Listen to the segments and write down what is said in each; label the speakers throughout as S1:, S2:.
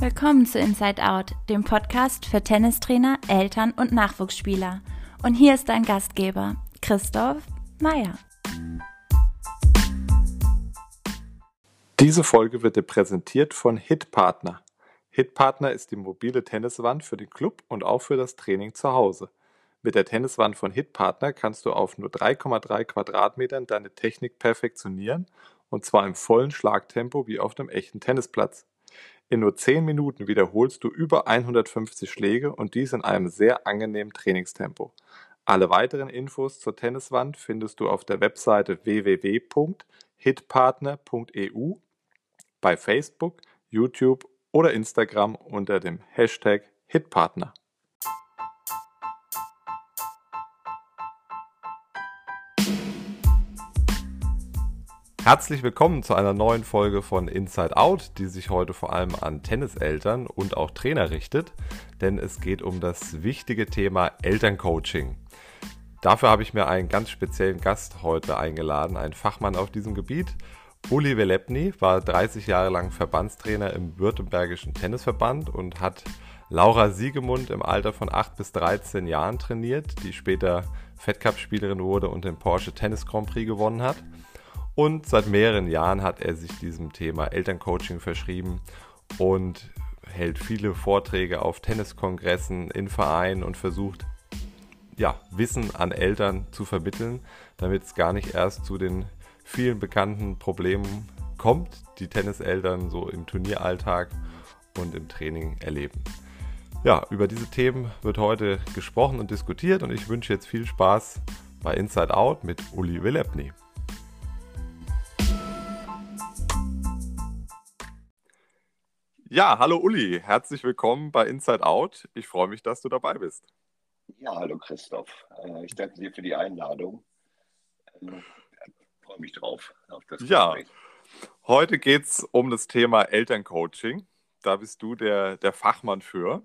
S1: Willkommen zu Inside Out, dem Podcast für Tennistrainer, Eltern und Nachwuchsspieler. Und hier ist dein Gastgeber, Christoph Meyer.
S2: Diese Folge wird dir präsentiert von Hitpartner. Hitpartner ist die mobile Tenniswand für den Club und auch für das Training zu Hause. Mit der Tenniswand von Hitpartner kannst du auf nur 3,3 Quadratmetern deine Technik perfektionieren und zwar im vollen Schlagtempo wie auf einem echten Tennisplatz. In nur 10 Minuten wiederholst du über 150 Schläge und dies in einem sehr angenehmen Trainingstempo. Alle weiteren Infos zur Tenniswand findest du auf der Webseite www.hitpartner.eu, bei Facebook, YouTube oder Instagram unter dem Hashtag Hitpartner. Herzlich willkommen zu einer neuen Folge von Inside Out, die sich heute vor allem an Tenniseltern und auch Trainer richtet, denn es geht um das wichtige Thema Elterncoaching. Dafür habe ich mir einen ganz speziellen Gast heute eingeladen, einen Fachmann auf diesem Gebiet. Uli Velepny war 30 Jahre lang Verbandstrainer im Württembergischen Tennisverband und hat Laura Siegemund im Alter von 8 bis 13 Jahren trainiert, die später Fed Cup Spielerin wurde und den Porsche Tennis Grand Prix gewonnen hat. Und seit mehreren Jahren hat er sich diesem Thema Elterncoaching verschrieben und hält viele Vorträge auf Tenniskongressen in Vereinen und versucht, ja, Wissen an Eltern zu vermitteln, damit es gar nicht erst zu den vielen bekannten Problemen kommt, die Tenniseltern so im Turnieralltag und im Training erleben. Ja, über diese Themen wird heute gesprochen und diskutiert und ich wünsche jetzt viel Spaß bei Inside Out mit Uli Willepny. Ja, hallo Uli, herzlich willkommen bei Inside Out. Ich freue mich, dass du dabei bist.
S3: Ja, hallo Christoph. Äh, ich danke dir für die Einladung. Ähm, ich freue mich drauf. Auf
S2: das ja, heute geht es um das Thema Elterncoaching. Da bist du der, der Fachmann für.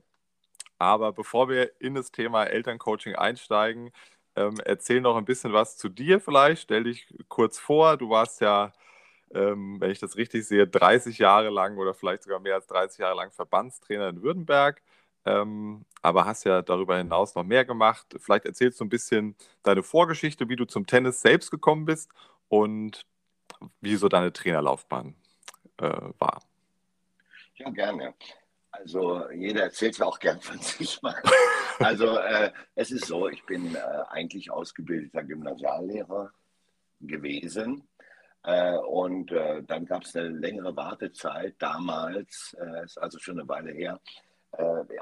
S2: Aber bevor wir in das Thema Elterncoaching einsteigen, ähm, erzähl noch ein bisschen was zu dir vielleicht. Stell dich kurz vor. Du warst ja ähm, wenn ich das richtig sehe, 30 Jahre lang oder vielleicht sogar mehr als 30 Jahre lang Verbandstrainer in Württemberg. Ähm, aber hast ja darüber hinaus noch mehr gemacht. Vielleicht erzählst du ein bisschen deine Vorgeschichte, wie du zum Tennis selbst gekommen bist und wie so deine Trainerlaufbahn äh, war.
S3: Ja, gerne. Also jeder erzählt ja auch gern von sich mal. Also äh, es ist so, ich bin äh, eigentlich ausgebildeter Gymnasiallehrer gewesen und äh, dann gab es eine längere Wartezeit damals, äh, ist also schon eine Weile her,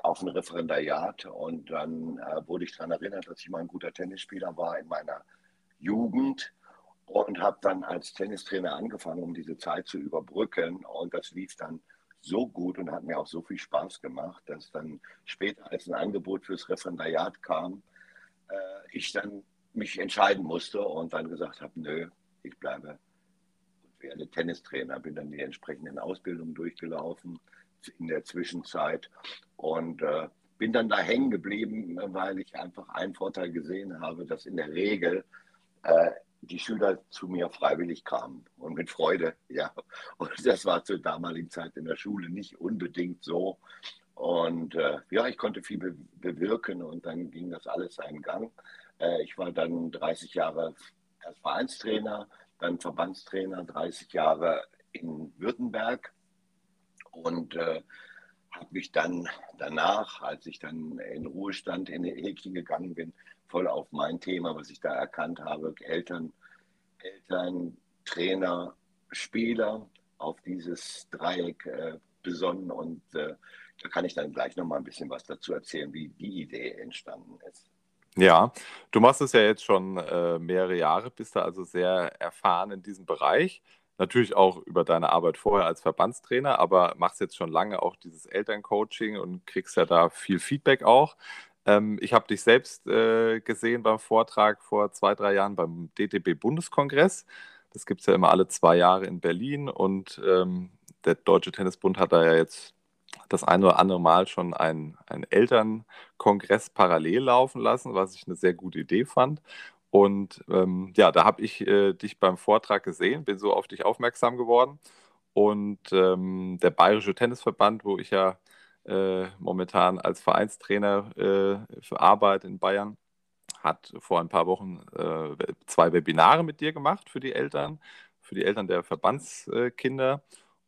S3: auf ein Referendariat. Und dann wurde ich daran erinnert, dass ich mal ein guter Tennisspieler war in meiner Jugend und habe dann als Tennistrainer angefangen, um diese Zeit zu überbrücken. Und das lief dann so gut und hat mir auch so viel Spaß gemacht, dass dann später, als ein Angebot fürs Referendariat kam, ich dann mich entscheiden musste und dann gesagt habe, nö, ich bleibe werde Tennistrainer, bin dann die entsprechenden Ausbildungen durchgelaufen in der Zwischenzeit und äh, bin dann da hängen geblieben, weil ich einfach einen Vorteil gesehen habe, dass in der Regel äh, die Schüler zu mir freiwillig kamen und mit Freude, ja. Und das war zur damaligen Zeit in der Schule nicht unbedingt so. Und äh, ja, ich konnte viel be bewirken und dann ging das alles seinen Gang. Äh, ich war dann 30 Jahre als Vereinstrainer, dann Verbandstrainer, 30 Jahre in Württemberg und äh, habe mich dann danach, als ich dann in Ruhestand in die Eki gegangen bin, voll auf mein Thema, was ich da erkannt habe, Eltern, Eltern, Trainer, Spieler, auf dieses Dreieck äh, besonnen und äh, da kann ich dann gleich noch mal ein bisschen was dazu erzählen, wie die Idee entstanden ist.
S2: Ja, du machst es ja jetzt schon äh, mehrere Jahre, bist da also sehr erfahren in diesem Bereich. Natürlich auch über deine Arbeit vorher als Verbandstrainer, aber machst jetzt schon lange auch dieses Elterncoaching und kriegst ja da viel Feedback auch. Ähm, ich habe dich selbst äh, gesehen beim Vortrag vor zwei, drei Jahren beim DTB-Bundeskongress. Das gibt es ja immer alle zwei Jahre in Berlin und ähm, der Deutsche Tennisbund hat da ja jetzt das ein oder andere Mal schon einen, einen Elternkongress parallel laufen lassen, was ich eine sehr gute Idee fand. Und ähm, ja, da habe ich äh, dich beim Vortrag gesehen, bin so auf dich aufmerksam geworden Und ähm, der Bayerische Tennisverband, wo ich ja äh, momentan als Vereinstrainer äh, für Arbeit in Bayern, hat vor ein paar Wochen äh, zwei Webinare mit dir gemacht für die Eltern, für die Eltern der Verbandskinder.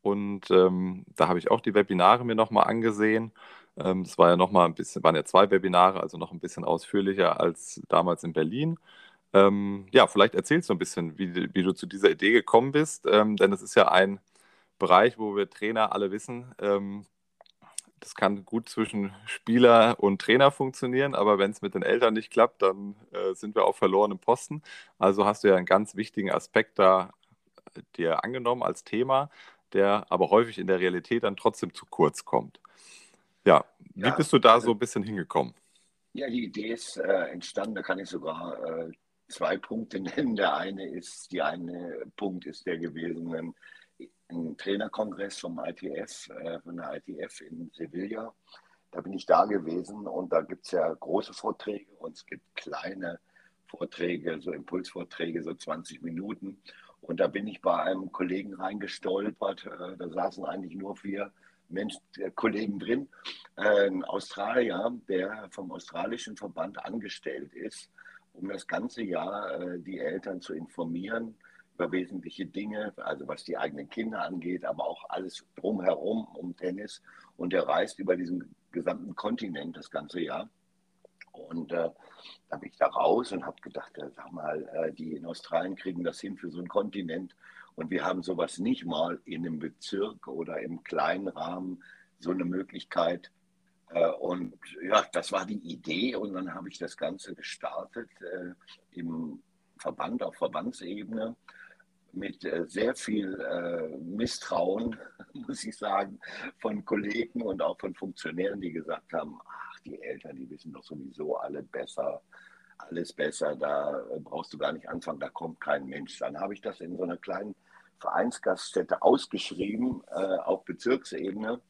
S2: Und ähm, da habe ich auch die Webinare mir nochmal angesehen. Ähm, das war ja nochmal ein bisschen, waren ja zwei Webinare, also noch ein bisschen ausführlicher als damals in Berlin. Ähm, ja, vielleicht erzählst du ein bisschen, wie, wie du zu dieser Idee gekommen bist, ähm, denn es ist ja ein Bereich, wo wir Trainer alle wissen, ähm, das kann gut zwischen Spieler und Trainer funktionieren, aber wenn es mit den Eltern nicht klappt, dann äh, sind wir auf verlorenem Posten. Also hast du ja einen ganz wichtigen Aspekt da äh, dir angenommen als Thema, der aber häufig in der Realität dann trotzdem zu kurz kommt. Ja, wie ja, bist du da also, so ein bisschen hingekommen?
S3: Ja, die Idee ist äh, entstanden, da kann ich sogar äh, zwei Punkte nennen. Der eine ist, die eine Punkt ist der gewesen, ein Trainerkongress vom ITF, äh, von der ITF in Sevilla. Da bin ich da gewesen und da gibt es ja große Vorträge und es gibt kleine Vorträge, so Impulsvorträge, so 20 Minuten. Und da bin ich bei einem Kollegen reingestolpert. Äh, da saßen eigentlich nur vier Mensch, äh, Kollegen drin. Ein Australier, der vom australischen Verband angestellt ist, um das ganze Jahr die Eltern zu informieren über wesentliche Dinge, also was die eigenen Kinder angeht, aber auch alles drumherum um Tennis. Und er reist über diesen gesamten Kontinent das ganze Jahr. Und äh, da bin ich da raus und habe gedacht, sag mal, äh, die in Australien kriegen das hin für so einen Kontinent. Und wir haben sowas nicht mal in einem Bezirk oder im kleinen Rahmen, so eine Möglichkeit. Äh, und ja, das war die Idee. Und dann habe ich das Ganze gestartet äh, im Verband auf Verbandsebene mit sehr viel Misstrauen, muss ich sagen, von Kollegen und auch von Funktionären, die gesagt haben, die Eltern, die wissen doch sowieso alle besser, alles besser, da brauchst du gar nicht anfangen, da kommt kein Mensch. Dann habe ich das in so einer kleinen Vereinsgaststätte ausgeschrieben, äh, auf Bezirksebene,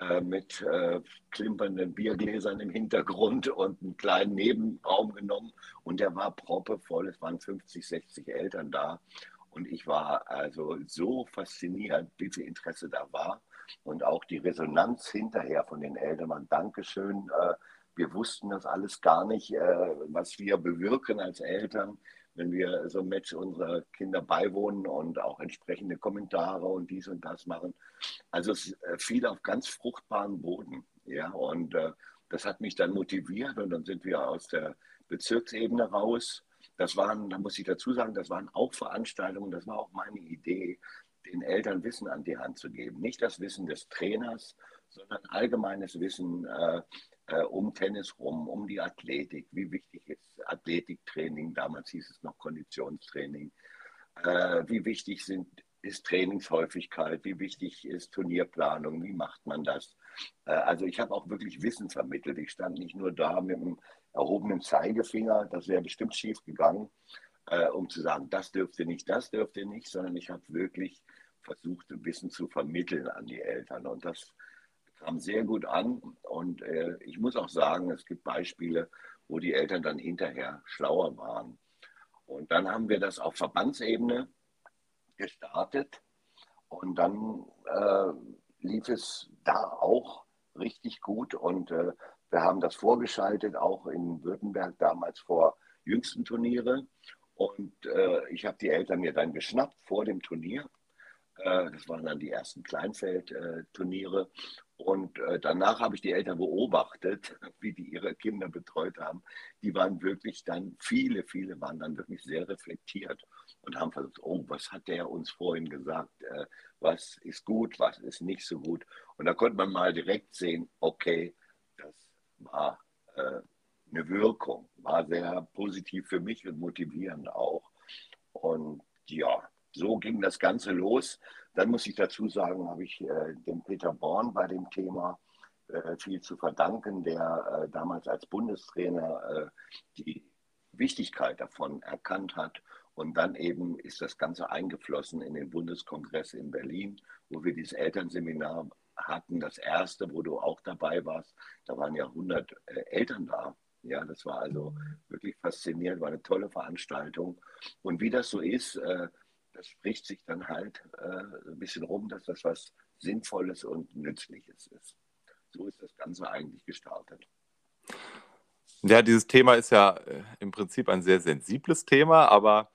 S3: äh, mit äh, klimpernden Biergläsern im Hintergrund und einen kleinen Nebenraum genommen. Und der war proppevoll, es waren 50, 60 Eltern da. Und ich war also so fasziniert, wie viel Interesse da war. Und auch die Resonanz hinterher von den Eltern Dankeschön. Äh, wir wussten das alles gar nicht, äh, was wir bewirken als Eltern, wenn wir so ein Match unserer Kinder beiwohnen und auch entsprechende Kommentare und dies und das machen. Also es äh, fiel auf ganz fruchtbaren Boden. Ja, und das hat mich dann motiviert und dann sind wir aus der Bezirksebene raus das waren, da muss ich dazu sagen, das waren auch Veranstaltungen, das war auch meine Idee, den Eltern Wissen an die Hand zu geben. Nicht das Wissen des Trainers, sondern allgemeines Wissen äh, äh, um Tennis rum, um die Athletik. Wie wichtig ist Athletiktraining? Damals hieß es noch Konditionstraining. Äh, wie wichtig sind, ist Trainingshäufigkeit? Wie wichtig ist Turnierplanung? Wie macht man das? Äh, also ich habe auch wirklich Wissen vermittelt. Ich stand nicht nur da mit dem erhobenen Zeigefinger, das wäre bestimmt schief gegangen, äh, um zu sagen, das dürfte nicht, das dürfte nicht, sondern ich habe wirklich versucht, Wissen zu vermitteln an die Eltern. Und das kam sehr gut an. Und äh, ich muss auch sagen, es gibt Beispiele, wo die Eltern dann hinterher schlauer waren. Und dann haben wir das auf Verbandsebene gestartet. Und dann äh, lief es da auch richtig gut. Und äh, wir haben das vorgeschaltet, auch in Württemberg damals vor jüngsten Turniere. Und äh, ich habe die Eltern mir dann geschnappt vor dem Turnier. Äh, das waren dann die ersten Kleinfeldturniere. Und äh, danach habe ich die Eltern beobachtet, wie die ihre Kinder betreut haben. Die waren wirklich dann, viele, viele waren dann wirklich sehr reflektiert und haben versucht, oh, was hat der uns vorhin gesagt? Äh, was ist gut, was ist nicht so gut? Und da konnte man mal direkt sehen, okay, das war eine Wirkung, war sehr positiv für mich und motivierend auch. Und ja, so ging das Ganze los. Dann muss ich dazu sagen, habe ich äh, dem Peter Born bei dem Thema äh, viel zu verdanken, der äh, damals als Bundestrainer äh, die Wichtigkeit davon erkannt hat. Und dann eben ist das Ganze eingeflossen in den Bundeskongress in Berlin, wo wir dieses Elternseminar hatten, das erste, wo du auch dabei warst, da waren ja 100 äh, Eltern da. Ja, das war also wirklich faszinierend, war eine tolle Veranstaltung. Und wie das so ist, äh, das spricht sich dann halt äh, ein bisschen rum, dass das was Sinnvolles und Nützliches ist. So ist das Ganze eigentlich gestartet.
S2: Ja, dieses Thema ist ja äh, im Prinzip ein sehr sensibles Thema, aber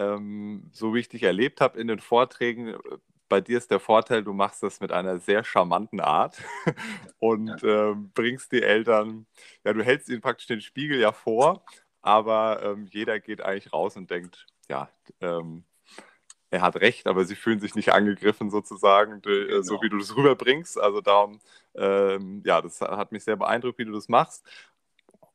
S2: ähm, so wie ich dich erlebt habe in den Vorträgen, äh, bei dir ist der Vorteil, du machst das mit einer sehr charmanten Art und ähm, bringst die Eltern, ja, du hältst ihnen praktisch den Spiegel ja vor, aber ähm, jeder geht eigentlich raus und denkt, ja, ähm, er hat recht, aber sie fühlen sich nicht angegriffen sozusagen, genau. so wie du das rüberbringst. Also darum, ähm, ja, das hat mich sehr beeindruckt, wie du das machst.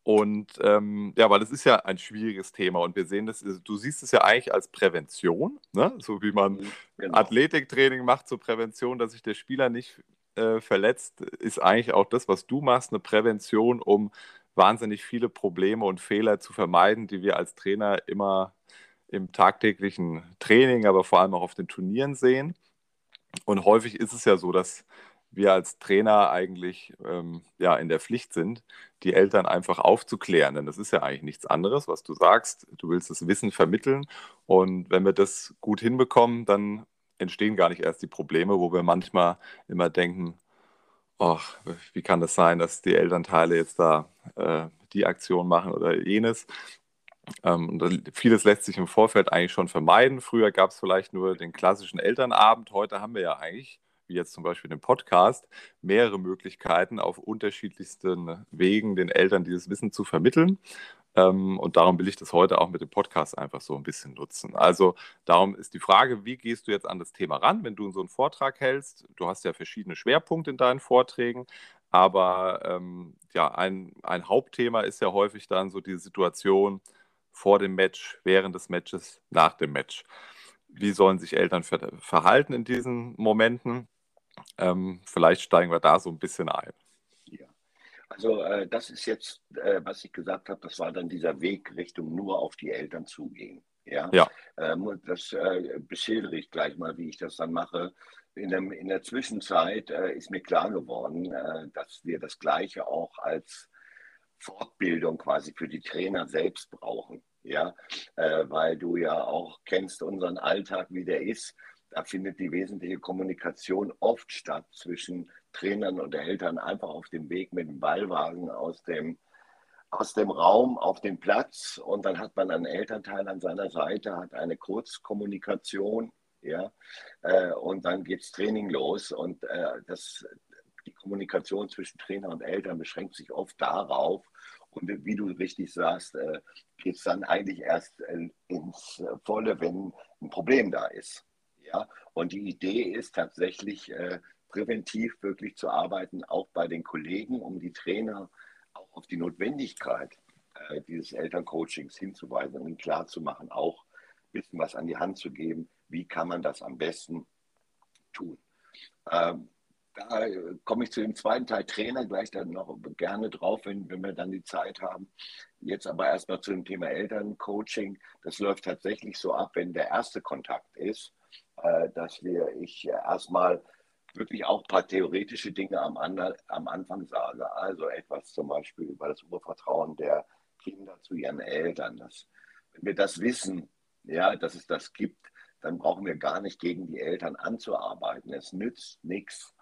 S2: Und ähm, ja, weil das ist ja ein schwieriges Thema und wir sehen das, du siehst es ja eigentlich als Prävention, ne? so wie man mhm, genau. Athletiktraining macht zur Prävention, dass sich der Spieler nicht äh, verletzt, ist eigentlich auch das, was du machst, eine Prävention, um wahnsinnig viele Probleme und Fehler zu vermeiden, die wir als Trainer immer im tagtäglichen Training, aber vor allem auch auf den Turnieren sehen. Und häufig ist es ja so, dass wir als Trainer eigentlich ähm, ja, in der Pflicht sind, die Eltern einfach aufzuklären. Denn das ist ja eigentlich nichts anderes, was du sagst. Du willst das Wissen vermitteln. Und wenn wir das gut hinbekommen, dann entstehen gar nicht erst die Probleme, wo wir manchmal immer denken, oh, wie kann das sein, dass die Elternteile jetzt da äh, die Aktion machen oder jenes. Ähm, vieles lässt sich im Vorfeld eigentlich schon vermeiden. Früher gab es vielleicht nur den klassischen Elternabend. Heute haben wir ja eigentlich wie jetzt zum Beispiel den Podcast, mehrere Möglichkeiten auf unterschiedlichsten Wegen den Eltern dieses Wissen zu vermitteln. Ähm, und darum will ich das heute auch mit dem Podcast einfach so ein bisschen nutzen. Also darum ist die Frage, wie gehst du jetzt an das Thema ran, wenn du so einen Vortrag hältst? Du hast ja verschiedene Schwerpunkte in deinen Vorträgen. Aber ähm, ja, ein, ein Hauptthema ist ja häufig dann so die Situation vor dem Match, während des Matches, nach dem Match. Wie sollen sich Eltern ver verhalten in diesen Momenten? Ähm, vielleicht steigen wir da so ein bisschen ein.
S3: Ja, also äh, das ist jetzt, äh, was ich gesagt habe, das war dann dieser Weg Richtung nur auf die Eltern zugehen. Ja,
S2: ja.
S3: Ähm, das äh, beschildere ich gleich mal, wie ich das dann mache. In, dem, in der Zwischenzeit äh, ist mir klar geworden, äh, dass wir das Gleiche auch als Fortbildung quasi für die Trainer selbst brauchen. Ja, äh, weil du ja auch kennst unseren Alltag, wie der ist. Da findet die wesentliche Kommunikation oft statt zwischen Trainern und Eltern, einfach auf dem Weg mit dem Ballwagen aus dem, aus dem Raum auf den Platz. Und dann hat man einen Elternteil an seiner Seite, hat eine Kurzkommunikation. Ja, äh, und dann geht's Training los. Und äh, das, die Kommunikation zwischen Trainer und Eltern beschränkt sich oft darauf. Und wie du richtig sagst, äh, geht es dann eigentlich erst äh, ins Volle, wenn ein Problem da ist. Ja? Und die Idee ist tatsächlich, äh, präventiv wirklich zu arbeiten, auch bei den Kollegen, um die Trainer auch auf die Notwendigkeit äh, dieses Elterncoachings hinzuweisen und klarzumachen, auch ein bisschen was an die Hand zu geben, wie kann man das am besten tun. Ähm, da komme ich zu dem zweiten Teil Trainer gleich dann noch gerne drauf, wenn, wenn wir dann die Zeit haben. Jetzt aber erstmal zu dem Thema Elterncoaching. Das läuft tatsächlich so ab, wenn der erste Kontakt ist, äh, dass wir ich erstmal wirklich auch ein paar theoretische Dinge am, am Anfang sage. Also etwas zum Beispiel über das Urvertrauen der Kinder zu ihren Eltern. Das, wenn wir das wissen, ja, dass es das gibt, dann brauchen wir gar nicht gegen die Eltern anzuarbeiten. Es nützt nichts, äh,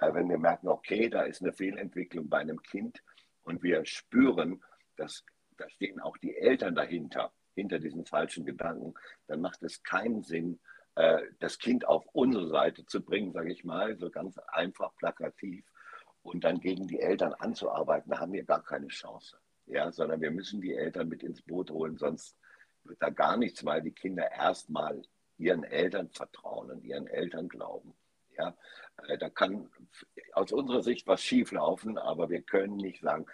S3: wenn wir merken, okay, da ist eine Fehlentwicklung bei einem Kind und wir spüren, dass da stehen auch die Eltern dahinter, hinter diesen falschen Gedanken, dann macht es keinen Sinn, äh, das Kind auf unsere Seite zu bringen, sage ich mal, so ganz einfach plakativ und dann gegen die Eltern anzuarbeiten, da haben wir gar keine Chance. Ja, sondern wir müssen die Eltern mit ins Boot holen, sonst wird da gar nichts, weil die Kinder erstmal ihren Eltern vertrauen und ihren Eltern glauben. Ja, äh, da kann aus unserer Sicht was schieflaufen, aber wir können nicht sagen,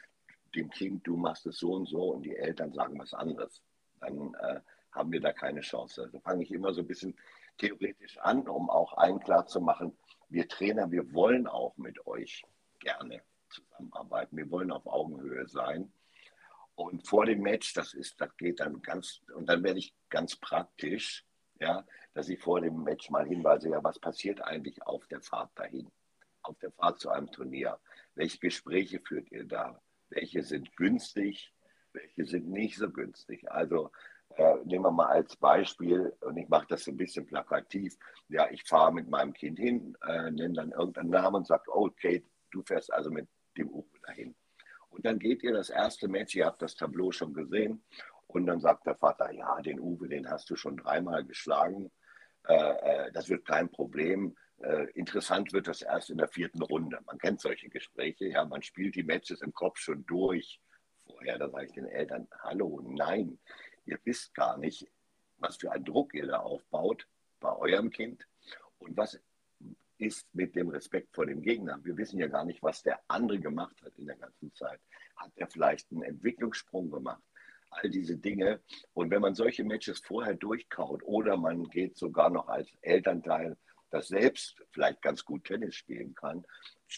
S3: dem Kind, du machst es so und so und die Eltern sagen was anderes. Dann äh, haben wir da keine Chance. Da fange ich immer so ein bisschen theoretisch an, um auch allen klar zu machen, wir Trainer, wir wollen auch mit euch gerne zusammenarbeiten. Wir wollen auf Augenhöhe sein. Und vor dem Match, das ist, das geht dann ganz, und dann werde ich ganz praktisch, ja, dass ich vor dem Match mal hinweise, ja, was passiert eigentlich auf der Fahrt dahin? Auf der Fahrt zu einem Turnier? Welche Gespräche führt ihr da? Welche sind günstig? Welche sind nicht so günstig? Also Äh, nehmen wir mal als Beispiel, und ich mache das ein bisschen plakativ, ja, ich fahre mit meinem Kind hin, äh, nenne dann irgendeinen Namen und sage, oh Kate, du fährst also mit dem Uwe dahin. Und dann geht ihr das erste Match, ihr habt das Tableau schon gesehen, und dann sagt der Vater, ja, den Uwe, den hast du schon dreimal geschlagen, äh, äh das wird kein Problem. Äh, interessant wird das erst in der vierten Runde. Man kennt solche Gespräche, ja, man spielt die Matches im Kopf schon durch vorher. Da sage ich den Eltern, hallo, nein, Ihr wisst gar nicht, was für einen Druck ihr da aufbaut bei eurem Kind und was ist mit dem Respekt vor dem Gegner. Wir wissen ja gar nicht, was der andere gemacht hat in der ganzen Zeit. Hat er vielleicht einen Entwicklungssprung gemacht? All diese Dinge. Und wenn man solche Matches vorher durchkaut oder man geht sogar noch als Elternteil, das selbst vielleicht ganz gut Tennis spielen kann,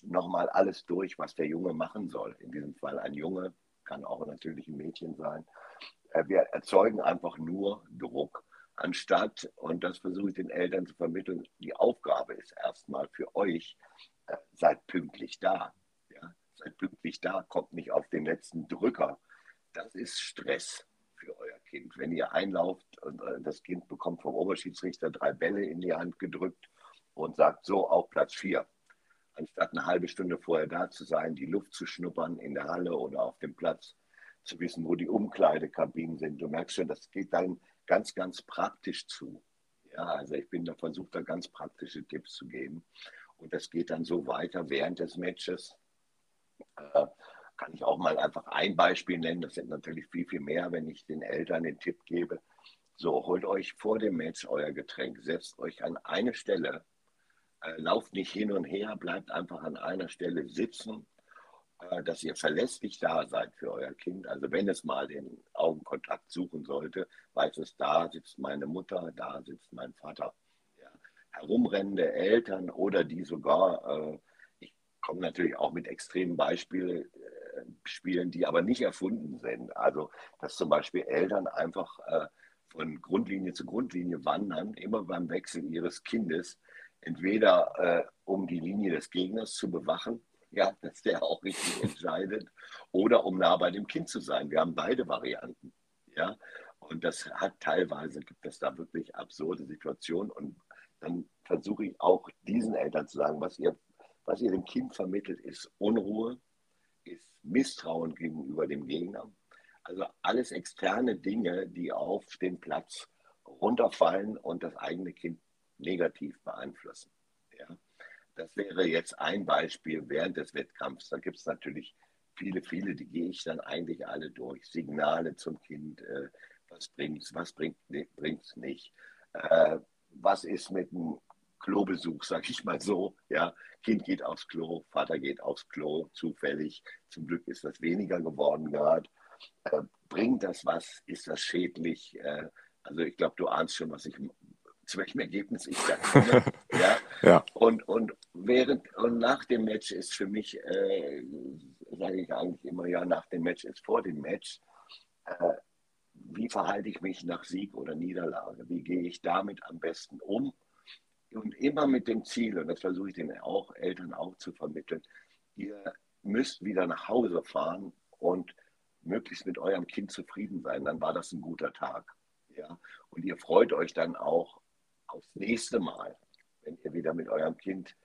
S3: nochmal alles durch, was der Junge machen soll. In diesem Fall ein Junge, kann auch natürlich ein Mädchen sein. Äh, wir erzeugen einfach nur Druck, anstatt, und das versuche ich den Eltern zu vermitteln, die Aufgabe ist erstmal für euch, äh, seid pünktlich da. Ja? Seid pünktlich da, kommt nicht auf den letzten Drücker. Das ist Stress für euer Kind. Wenn ihr einlauft und äh, das Kind bekommt vom Oberschiedsrichter drei Bälle in die Hand gedrückt und sagt so auf Platz vier, anstatt eine halbe Stunde vorher da zu sein, die Luft zu schnuppern in der Halle oder auf dem Platz, zu wissen, wo die Umkleidekabinen sind. Du merkst schon, das geht dann ganz, ganz praktisch zu. Ja, also ich bin da versucht, da ganz praktische Tipps zu geben. Und das geht dann so weiter während des Matches. Äh, kann ich auch mal einfach ein Beispiel nennen. Das sind natürlich viel, viel mehr, wenn ich den Eltern den Tipp gebe. So, holt euch vor dem Match euer Getränk, setzt euch an eine Stelle, äh, lauft nicht hin und her, bleibt einfach an einer Stelle sitzen äh, dass ihr verlässlich da seid für euer Kind. Also wenn es mal den Augenkontakt suchen sollte, weiß es, da sitzt meine Mutter, da sitzt mein Vater. Ja. Herumrennende Eltern oder die sogar, äh, ich komme natürlich auch mit extremen Beispielen, Spielen, die aber nicht erfunden sind. Also dass zum Beispiel Eltern einfach äh, von Grundlinie zu Grundlinie wandern, immer beim Wechsel ihres Kindes, entweder äh, um die Linie des Gegners zu bewachen ja, dass der auch richtig entscheidet, oder um nah bei dem Kind zu sein. Wir haben beide Varianten. Ja, und das hat teilweise, gibt es da wirklich absurde Situationen. Und dann versuche ich auch diesen Eltern zu sagen, was ihr, was ihr dem Kind vermittelt, ist Unruhe, Misstrauen gegenüber dem Gegner. Also alles externe Dinge, die auf den Platz runterfallen und das eigene Kind negativ beeinflussen. Ja. Das wäre jetzt ein Beispiel während des Wettkampfs. Da gibt es natürlich viele, viele, die gehe ich dann eigentlich alle durch. Signale zum Kind, äh, was bringt's, was bringt es nicht. Äh, was ist mit einem Klobesuch, sag ich mal so. Ja, Kind geht aufs Klo, Vater geht aufs Klo, zufällig. Zum Glück ist das weniger geworden gerade. Äh, bringt das was? Ist das schädlich? Äh, also ich glaube, du ahnst schon, was ich zu welchem Ergebnis ich da komme. ja? ja. Und, und während und nach dem Match ist für mich, äh, sage ich eigentlich immer, ja, nach dem Match ist vor dem Match. Äh, wie verhalte ich mich nach Sieg oder Niederlage? Wie gehe ich damit am besten um? Und immer mit dem Ziel, und das versuche ich den auch, Eltern auch zu vermitteln, ihr müsst wieder nach Hause fahren und möglichst mit eurem Kind zufrieden sein. Dann war das ein guter Tag. Ja? Und ihr freut euch dann auch aufs nächste Mal, wenn ihr wieder mit eurem Kind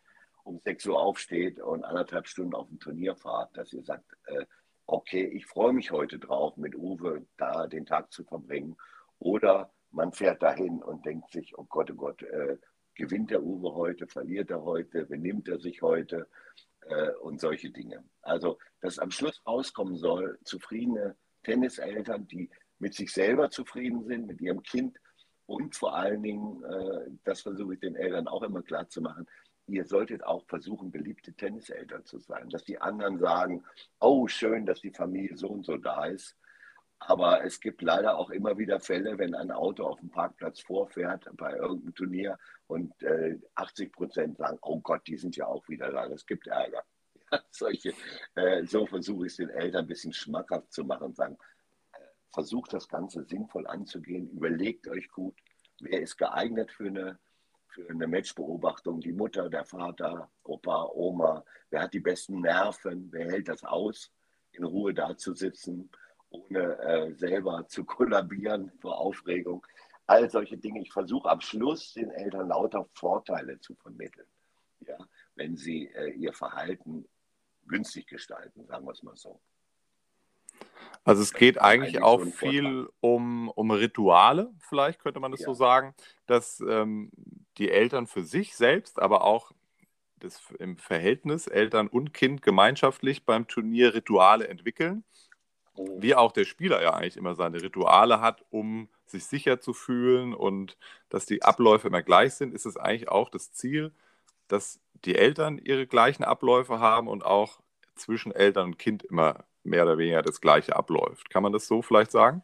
S3: um 6 Uhr aufsteht und anderthalb Stunden auf ein Turnier fahrt, dass ihr sagt, äh, okay, ich freue mich heute drauf, mit Uwe da den Tag zu verbringen. Oder man fährt dahin und denkt sich, oh Gott, oh Gott, äh, gewinnt der Uwe heute, verliert er heute, benimmt er sich heute äh, und solche Dinge. Also, dass am Schluss rauskommen soll, zufriedene Tenniseltern, die mit sich selber zufrieden sind, mit ihrem Kind und vor allen Dingen, äh, das versuche ich den Eltern auch immer klar zu machen, ihr solltet auch versuchen, beliebte Tenniseltern zu sein. Dass die anderen sagen, oh, schön, dass die Familie so und so da ist. Aber es gibt leider auch immer wieder Fälle, wenn ein Auto auf dem Parkplatz vorfährt bei irgendeinem Turnier und äh, 80 Prozent sagen, oh Gott, die sind ja auch wieder da. Das gibt Ärger. Ja, solche, äh, so versuche ich es den Eltern ein bisschen schmackhaft zu machen und sagen, versucht das Ganze sinnvoll anzugehen, überlegt euch gut, wer ist geeignet für eine, für eine Matchbeobachtung, die Mutter, der Vater, Opa, Oma, wer hat die besten Nerven, wer hält das aus, in Ruhe da zu sitzen ohne äh, selber zu kollabieren vor Aufregung. All solche Dinge. Ich versuche am Schluss den Eltern lauter Vorteile zu vermitteln, ja, wenn sie äh, ihr Verhalten günstig gestalten, sagen wir es mal so.
S2: Also es geht eigentlich, eigentlich auch viel um, um Rituale, vielleicht könnte man das ja. so sagen, dass ähm, die Eltern für sich selbst, aber auch das im Verhältnis Eltern und Kind gemeinschaftlich beim Turnier Rituale entwickeln. Wie auch der Spieler ja eigentlich immer seine Rituale hat, um sich sicher zu fühlen und dass die Abläufe immer gleich sind, ist es eigentlich auch das Ziel, dass die Eltern ihre gleichen Abläufe haben und auch zwischen Eltern und Kind immer mehr oder weniger das Gleiche abläuft. Kann man das so vielleicht sagen?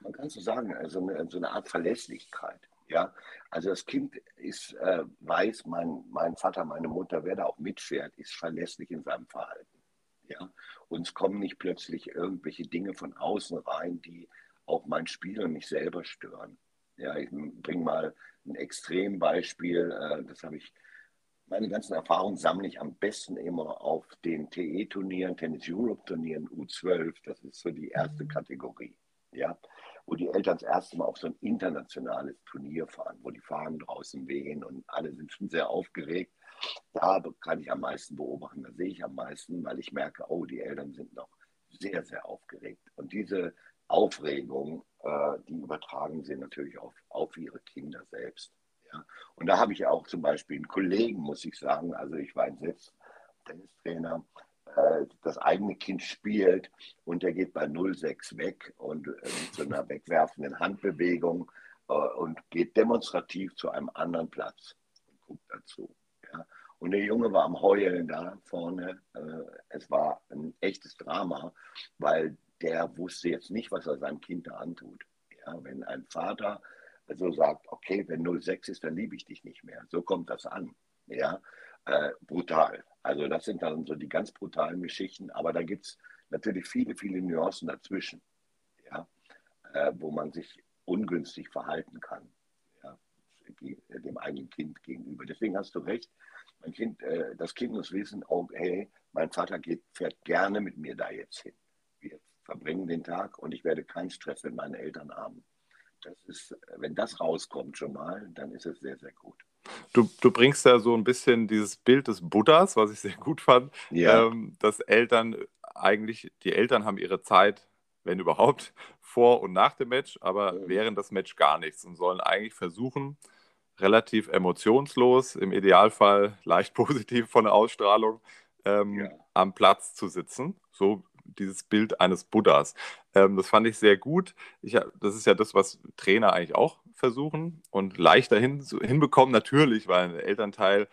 S3: Man kann so sagen, also so eine Art Verlässlichkeit. Ja, also das Kind ist, äh, weiß, mein, mein Vater, meine Mutter, wer da auch mitfährt, ist verlässlich in seinem Verhalten. Ja, uns kommen nicht plötzlich irgendwelche Dinge von außen rein, die auch mein Spiel und mich selber stören. Ja, ich bringe mal ein Extrembeispiel, äh, das habe ich meine ganzen Erfahrungen sammle ich am besten immer auf den TE-Turnieren, Tennis Europe-Turnieren, U12. Das ist so die erste mhm. Kategorie. Ja, wo die Eltern das erste Mal auf so ein internationales Turnier fahren, wo die Fahnen draußen wehen und alle sind schon sehr aufgeregt. Da kann ich am meisten beobachten, da sehe ich am meisten, weil ich merke, oh, die Eltern sind noch sehr, sehr aufgeregt. Und diese Aufregung, äh, die übertragen sie natürlich auf, auf ihre Kinder selbst. Ja. Und da habe ich auch zum Beispiel einen Kollegen, muss ich sagen, also ich war selbst Tennistrainer, äh, das eigene Kind spielt und der geht bei 0,6 weg und äh, mit so einer wegwerfenden Handbewegung äh, und geht demonstrativ zu einem anderen Platz und guckt dazu. Und der Junge war am Heulen da vorne. Es war ein echtes Drama, weil der wusste jetzt nicht, was er seinem Kind da antut. Ja, wenn ein Vater so sagt, okay, wenn 06 ist, dann liebe ich dich nicht mehr. So kommt das an. Ja, äh, brutal. Also das sind dann so die ganz brutalen Geschichten, aber da gibt es natürlich viele, viele Nuancen dazwischen, ja, äh, wo man sich ungünstig verhalten kann, ja, dem eigenen Kind gegenüber. Deswegen hast du recht, mein Kind, äh, das Kind muss wissen, oh, hey, mein Vater geht, fährt gerne mit mir da jetzt hin. Wir verbringen den Tag und ich werde keinen Stress mit meinen Eltern haben. Das ist, wenn das rauskommt schon mal, dann ist es sehr, sehr gut.
S2: Du, du bringst ja so ein bisschen dieses Bild des Buddhas, was ich sehr gut fand, ja. ähm, dass Eltern eigentlich, die Eltern haben ihre Zeit, wenn überhaupt, vor und nach dem Match, aber ja. während des Match gar nichts und sollen eigentlich versuchen, relativ emotionslos, im Idealfall leicht positiv von der Ausstrahlung, ähm, ja. am Platz zu sitzen. So dieses Bild eines Buddhas. Ähm, das fand ich sehr gut. Ich, das ist ja das, was Trainer eigentlich auch versuchen und leichter hin, hinbekommen, natürlich, weil ein Elternteil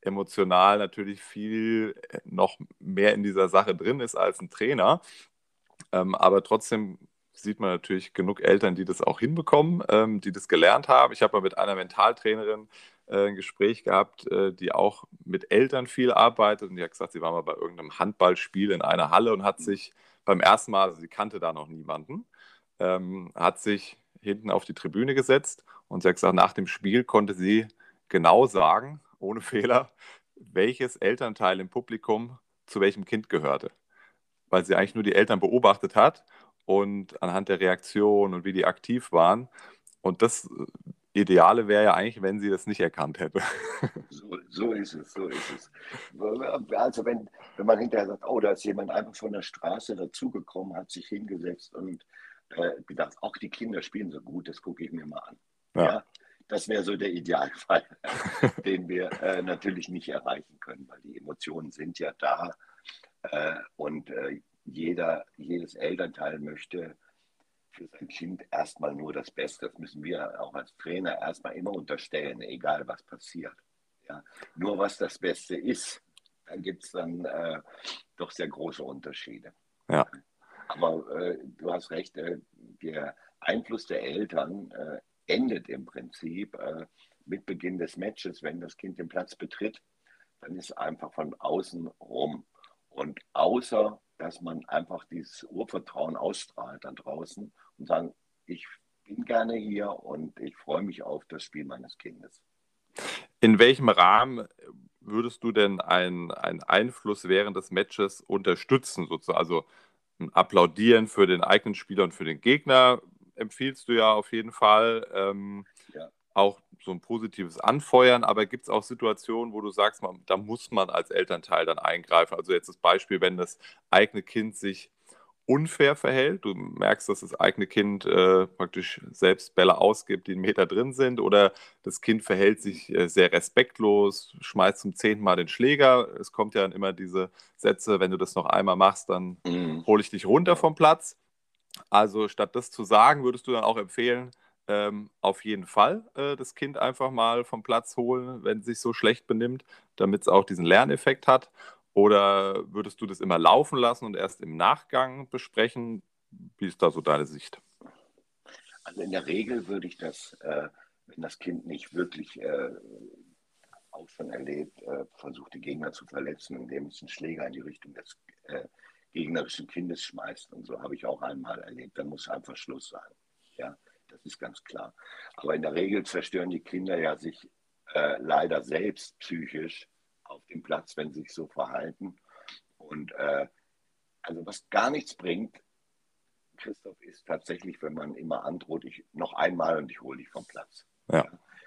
S2: emotional natürlich viel äh, noch mehr in dieser Sache drin ist als ein Trainer. Ähm, aber trotzdem sieht man natürlich genug Eltern, die das auch hinbekommen, ähm, die das gelernt haben. Ich habe mal mit einer Mentaltrainerin äh, ein Gespräch gehabt, äh, die auch mit Eltern viel arbeitet und die hat gesagt, sie war mal bei irgendeinem Handballspiel in einer Halle und hat sich beim ersten Mal, also sie kannte da noch niemanden, ähm, hat sich hinten auf die Tribüne gesetzt und sie hat gesagt, nach dem Spiel konnte sie genau sagen, ohne Fehler, welches Elternteil im Publikum zu welchem Kind gehörte. Weil sie eigentlich nur die Eltern beobachtet hat und anhand der Reaktion und wie die aktiv waren. Und das Ideale wäre ja eigentlich, wenn sie das nicht erkannt hätte.
S3: So, so, ist es, so ist es. Also wenn, wenn man hinterher sagt, oh, da ist jemand einfach von der Straße dazugekommen, hat sich hingesetzt und äh, gedacht, auch die Kinder spielen so gut, das gucke ich mir mal an. Ja. ja das wäre so der Idealfall, den wir äh, natürlich nicht erreichen können, weil die Emotionen sind ja da äh, und äh, jeder, jedes Elternteil möchte für sein Kind erstmal nur das Beste. Das müssen wir auch als Trainer erstmal immer unterstellen, egal was passiert. Ja, nur was das Beste ist, dann gibt es dann äh, doch sehr große Unterschiede.
S2: Ja.
S3: Aber äh, du hast recht, äh, der Einfluss der Eltern äh, endet im Prinzip äh, mit Beginn des Matches, wenn das Kind den Platz betritt, dann ist einfach von außen rum. Und außer dass man einfach dieses Urvertrauen ausstrahlt da draußen und sagen, ich bin gerne hier und ich freue mich auf das Spiel meines Kindes.
S2: In welchem Rahmen würdest du denn einen, einen Einfluss während des Matches unterstützen? Sozusagen? Also ein Applaudieren für den eigenen Spieler und für den Gegner empfiehlst du ja auf jeden Fall. Ähm. Auch so ein positives Anfeuern, aber gibt es auch Situationen, wo du sagst, man, da muss man als Elternteil dann eingreifen? Also jetzt das Beispiel, wenn das eigene Kind sich unfair verhält, du merkst, dass das eigene Kind äh, praktisch selbst Bälle ausgibt, die einen Meter drin sind, oder das Kind verhält sich äh, sehr respektlos, schmeißt zum zehnten Mal den Schläger. Es kommt ja dann immer diese Sätze, wenn du das noch einmal machst, dann mhm. hole ich dich runter vom Platz. Also statt das zu sagen, würdest du dann auch empfehlen, ähm, auf jeden Fall äh, das Kind einfach mal vom Platz holen, wenn es sich so schlecht benimmt, damit es auch diesen Lerneffekt hat. Oder würdest du das immer laufen lassen und erst im Nachgang besprechen? Wie ist da so deine Sicht?
S3: Also in der Regel würde ich das, äh, wenn das Kind nicht wirklich äh, auch schon erlebt, äh, versucht, die Gegner zu verletzen, indem es einen Schläger in die Richtung des äh, gegnerischen Kindes schmeißt. Und so habe ich auch einmal erlebt. Dann muss einfach Schluss sein. Ja, das ist ganz klar. Aber in der Regel zerstören die Kinder ja sich äh, leider selbst psychisch auf dem Platz, wenn sie sich so verhalten. Und äh, also was gar nichts bringt, Christoph, ist tatsächlich, wenn man immer androht, ich noch einmal und ich hole dich vom Platz. Ja.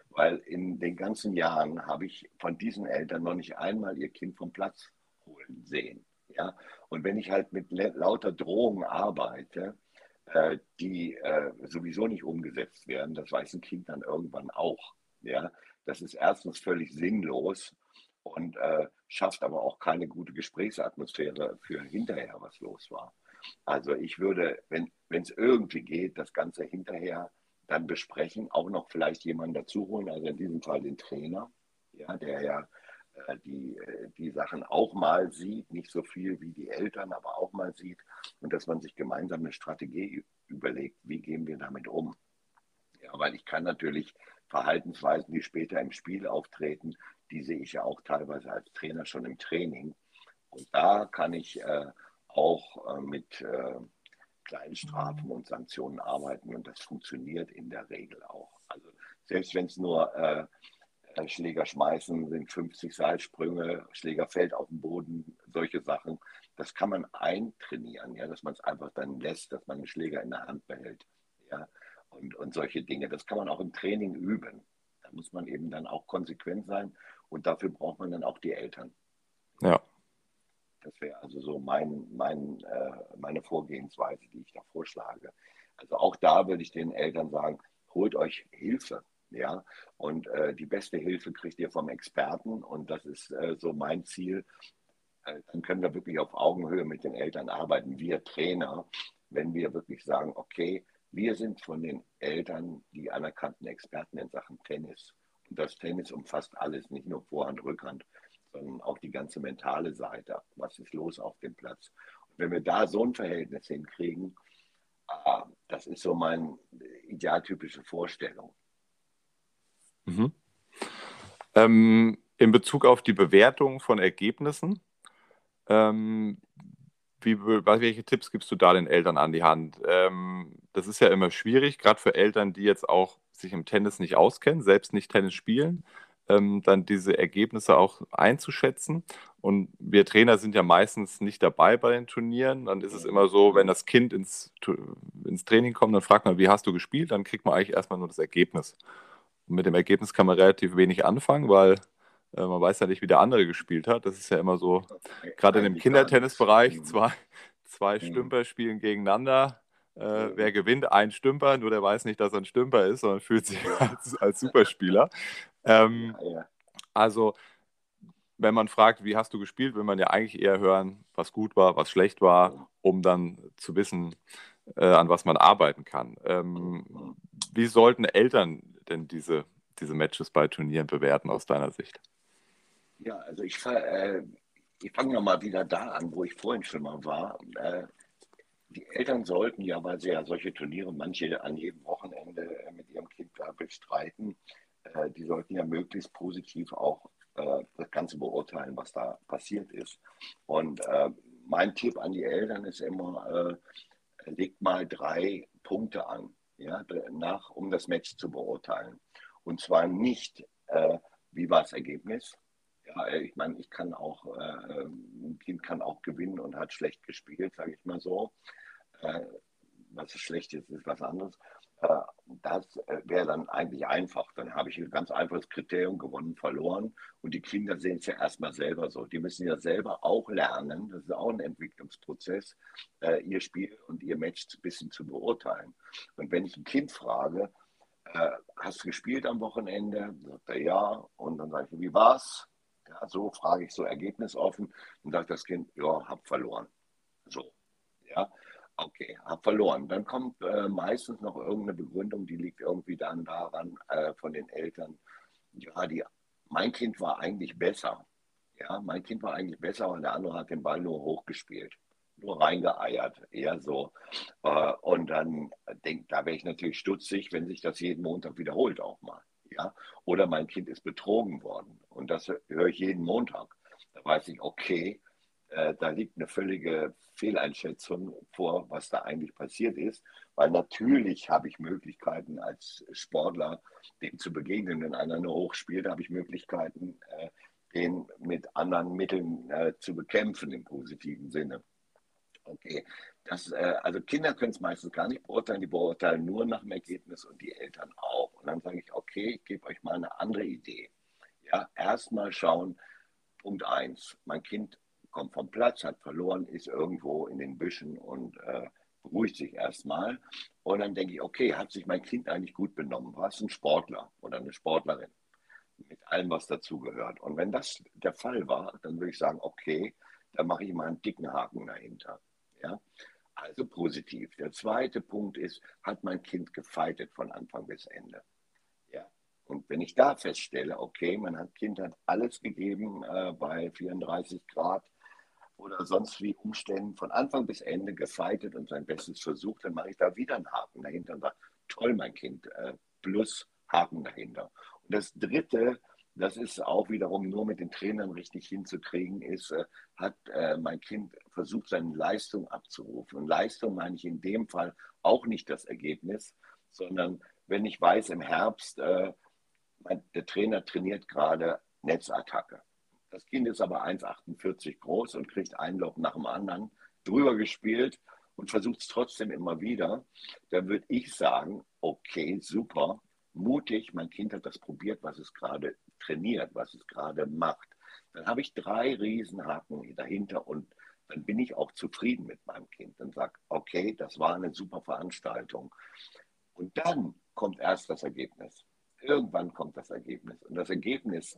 S3: Weil in den ganzen Jahren habe ich von diesen Eltern noch nicht einmal ihr Kind vom Platz holen sehen. Ja? Und wenn ich halt mit lauter Drohungen arbeite, äh, die äh, sowieso nicht umgesetzt werden, das weiß ein Kind dann irgendwann auch. Ja? Das ist erstens völlig sinnlos und äh, schafft aber auch keine gute Gesprächsatmosphäre für hinterher, was los war. Also ich würde, wenn es irgendwie geht, das Ganze hinterher dann besprechen, auch noch vielleicht jemanden dazu holen, also in diesem Fall den Trainer, ja, der ja die, äh, die Sachen auch mal sieht, nicht so viel wie die Eltern, aber auch mal sieht und dass man sich gemeinsam eine Strategie überlegt, wie gehen wir damit um. Ja, weil ich kann natürlich Verhaltensweisen, die später im Spiel auftreten, die sehe ich ja auch teilweise als Trainer schon im Training. Und da kann ich äh, auch äh, mit äh, kleinen Strafen und Sanktionen arbeiten und das funktioniert in der Regel auch. Also selbst wenn es nur äh, äh, Schläger schmeißen sind 50 Seilsprünge, Schläger fällt auf den Boden, solche Sachen, das kann man eintrainieren, ja, dass man es einfach dann lässt, dass man den Schläger in der Hand behält. Ja, und, und solche Dinge. Das kann man auch im Training üben. Da muss man eben dann auch konsequent sein und dafür braucht man dann auch die Eltern.
S2: Ja.
S3: Das wäre also so mein, mein, äh, meine Vorgehensweise, die ich da vorschlage. Also auch da würde ich den Eltern sagen, holt euch Hilfe. Ja, und äh, die beste Hilfe kriegt ihr vom Experten und das ist äh, so mein Ziel. Äh, dann können wir wirklich auf Augenhöhe mit den Eltern arbeiten, wir Trainer, wenn wir wirklich sagen, okay, wir sind von den Eltern die anerkannten Experten in Sachen Tennis. Und das Tennis umfasst alles, nicht nur Vorhand, Rückhand, sondern auch die ganze mentale Seite. Was ist los auf dem Platz? Und wenn wir da so ein Verhältnis hinkriegen, ah, das ist so meine idealtypische Vorstellung.
S2: Mhm. Ähm, in Bezug auf die Bewertung von Ergebnissen, ähm, wie, welche Tipps gibst du da den Eltern an die Hand? Ähm, das ist ja immer schwierig, gerade für Eltern, die jetzt auch sich im Tennis nicht auskennen, selbst nicht Tennis spielen, ähm, dann diese Ergebnisse auch einzuschätzen. Und wir Trainer sind ja meistens nicht dabei bei den Turnieren. Dann ist es immer so, wenn das Kind ins, ins Training kommt, dann fragt man, wie hast du gespielt? Dann kriegt man eigentlich erstmal nur das Ergebnis. Mit dem Ergebnis kann man relativ wenig anfangen, weil äh, man weiß ja nicht, wie der andere gespielt hat. Das ist ja immer so, gerade in dem Kindertennisbereich, zwei, zwei mhm. Stümper spielen gegeneinander. Äh, wer gewinnt? Ein Stümper, nur der weiß nicht, dass er ein Stümper ist, sondern fühlt sich als, als Superspieler. Ähm, also, wenn man fragt, wie hast du gespielt, will man ja eigentlich eher hören, was gut war, was schlecht war, um dann zu wissen, äh, an was man arbeiten kann. Ähm, mhm. wie sollten Eltern denn diese, diese Matches bei Turnieren bewerten aus deiner Sicht?
S3: Ja, also ich, äh, ich fange nochmal wieder da an, wo ich vorhin schon mal war. Äh, die Eltern sollten ja, weil sie ja solche Turniere manche an jedem Wochenende äh, mit ihrem Kind da bestreiten, äh, die sollten ja möglichst positiv auch äh, das Ganze beurteilen, was da passiert ist. Und äh, mein Tipp an die Eltern ist immer, legt mal drei Punkte an, ja, nach, um das Match zu beurteilen. Und zwar nicht, wie war das Ergebnis, ja, Ja, ich meine, ich kann auch, äh, ein Kind kann auch gewinnen und hat schlecht gespielt, sage ich mal so. Äh, was schlecht ist, ist was anderes. Äh, das äh, wäre dann eigentlich einfach. Dann habe ich ein ganz einfaches Kriterium gewonnen, verloren. Und die Kinder sehen es ja erstmal selber so. Die müssen ja selber auch lernen, das ist auch ein Entwicklungsprozess, äh, ihr Spiel und ihr Match ein bisschen zu beurteilen. Und wenn ich ein Kind frage, hast du gespielt am Wochenende? Sagt er ja. Und dann sage ich, wie war's? Ja, so frage ich so ergebnisoffen und sagt das Kind, ja, hab verloren. So, ja. Okay, habe verloren. Dann kommt äh, meistens noch irgendeine Begründung, die liegt irgendwie dann daran äh, von den Eltern. Ja, die, mein Kind war eigentlich besser. Ja, mein Kind war eigentlich besser und der andere hat den Ball nur hochgespielt, nur reingeeiert, eher so. Äh, und dann denkt, da wäre ich natürlich stutzig, wenn sich das jeden Montag wiederholt auch mal. Ja, oder mein Kind ist betrogen worden und das höre ich jeden Montag. Da weiß ich, okay, äh, da liegt eine völlige Fehleinschätzung vor, was da eigentlich passiert ist. Weil natürlich habe ich Möglichkeiten als Sportler, dem zu begegnen. Wenn einer nur hochspielt, habe ich Möglichkeiten, äh, den mit anderen Mitteln äh, zu bekämpfen im positiven Sinne. Okay, das, also Kinder können es meistens gar nicht beurteilen, die beurteilen nur nach dem Ergebnis und die Eltern auch. Und dann sage ich, okay, ich gebe euch mal eine andere Idee. Ja, erstmal schauen, Punkt 1, mein Kind kommt vom Platz, hat verloren, ist irgendwo in den Büschen und äh, beruhigt sich erstmal. Und dann denke ich, okay, hat sich mein Kind eigentlich gut benommen? War es ein Sportler oder eine Sportlerin? Mit allem, was dazugehört. Und wenn das der Fall war, dann würde ich sagen, okay, dann mache ich mal einen dicken Haken dahinter. Ja? Also positiv. Der zweite Punkt ist, hat mein Kind gefeitet von Anfang bis Ende? Ja. Und wenn ich da feststelle, okay, mein Kind hat alles gegeben äh, bei 34 Grad, oder sonst wie Umständen von Anfang bis Ende gefeitet und sein Bestes versucht, dann mache ich da wieder einen Haken dahinter und sage, toll, mein Kind, äh, plus Haken dahinter. Und das Dritte, das ist auch wiederum nur mit den Trainern richtig hinzukriegen, ist, äh, hat äh, mein Kind versucht, seine Leistung abzurufen. Und Leistung meine ich in dem Fall auch nicht das Ergebnis, sondern wenn ich weiß, im Herbst, der Trainer trainiert gerade Netzattacke das Kind ist aber 1,48 groß und kriegt ein Loch nach dem anderen drüber gespielt und versucht es trotzdem immer wieder. Dann würde ich sagen, okay, super, mutig, mein Kind hat das probiert, was es gerade trainiert, was es gerade macht. Dann habe ich drei Riesenhaken dahinter und dann bin ich auch zufrieden mit meinem Kind und sage, okay, das war eine super Veranstaltung. Und dann kommt erst das Ergebnis. Irgendwann kommt das Ergebnis. Und das Ergebnis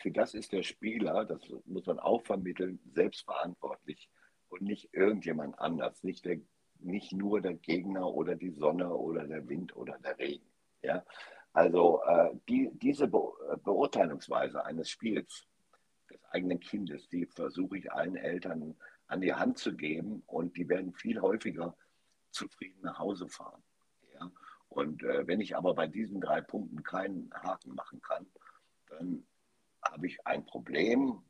S3: für das ist der Spieler, das muss man auch vermitteln, selbstverantwortlich und nicht irgendjemand anders, nicht, der, nicht nur der Gegner oder die Sonne oder der Wind oder der Regen. Ja? Also äh, die, diese Be Beurteilungsweise eines Spiels des eigenen Kindes, die versuche ich allen Eltern an die Hand zu geben und die werden viel häufiger zufrieden nach Hause fahren. Ja? Und äh, wenn ich aber bei diesen drei Punkten keinen Haken machen kann, dann habe ich ein Problem,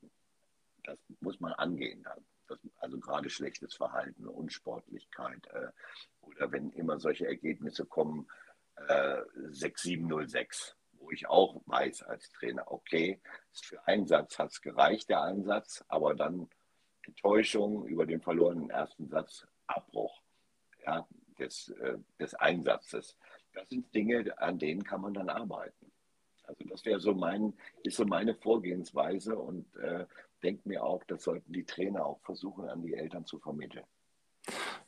S3: das muss man angehen. Das, also gerade schlechtes Verhalten, Unsportlichkeit äh, oder wenn immer solche Ergebnisse kommen, äh, 6-7-0-6, wo ich auch weiß als Trainer, okay, für einen Satz hat es gereicht, der Einsatz, aber dann Enttäuschung über den verlorenen ersten Satz, Abbruch ja, des, äh, des Einsatzes. Das sind Dinge, an denen kann man dann arbeiten. Also das wäre so mein, ist so meine Vorgehensweise und äh, denke mir auch, das sollten die Trainer auch versuchen, an die Eltern zu vermitteln.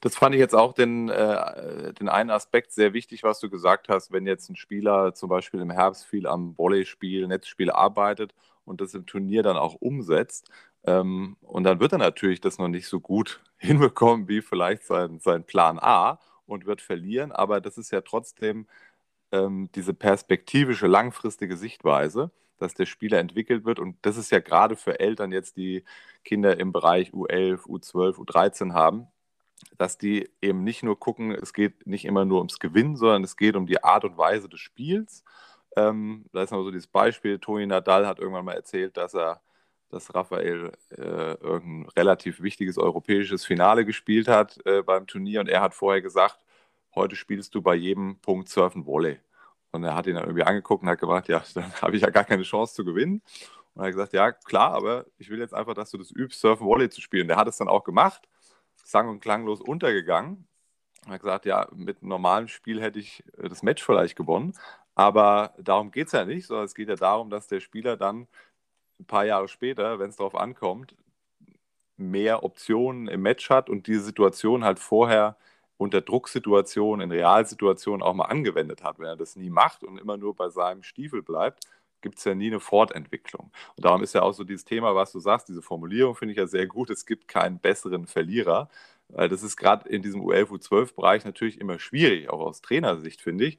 S2: Das fand ich jetzt auch den, äh, den einen Aspekt sehr wichtig, was du gesagt hast, wenn jetzt ein Spieler zum Beispiel im Herbst viel am Volleyspiel, Netzspiel arbeitet und das im Turnier dann auch umsetzt. Ähm, und dann wird er natürlich das noch nicht so gut hinbekommen wie vielleicht sein, sein Plan A und wird verlieren, aber das ist ja trotzdem ähm, diese perspektivische, langfristige Sichtweise, dass der Spieler entwickelt wird. Und das ist ja gerade für Eltern jetzt, die Kinder im Bereich U11, U12, U13 haben, dass die eben nicht nur gucken, es geht nicht immer nur ums Gewinnen, sondern es geht um die Art und Weise des Spiels. Ähm, da ist noch so dieses Beispiel, Toni Nadal hat irgendwann mal erzählt, dass er dass Raphael äh, irgendein relativ wichtiges europäisches Finale gespielt hat äh, beim Turnier und er hat vorher gesagt, heute spielst du bei jedem Punkt Surfen Volley. Und er hat ihn dann irgendwie angeguckt und hat gemacht, ja, dann habe ich ja gar keine Chance zu gewinnen. Und er hat gesagt, ja, klar, aber ich will jetzt einfach, dass du das übst, Surfen Volley zu spielen. Der hat es dann auch gemacht, sang- und klanglos untergegangen. Er hat gesagt, ja, mit einem normalen Spiel hätte ich äh, das Match vielleicht gewonnen. Aber darum geht es ja nicht, sondern es geht ja darum, dass der Spieler dann ein paar Jahre später, wenn es darauf ankommt, mehr Optionen im Match hat und diese Situation halt vorher unter Drucksituationen, in Realsituationen auch mal angewendet hat. Wenn er das nie macht und immer nur bei seinem Stiefel bleibt, gibt es ja nie eine Fortentwicklung. Und darum ist ja auch so dieses Thema, was du sagst, diese Formulierung finde ich ja sehr gut, es gibt keinen besseren Verlierer. Das ist gerade in diesem U11, U12-Bereich natürlich immer schwierig, auch aus Trainersicht, finde ich.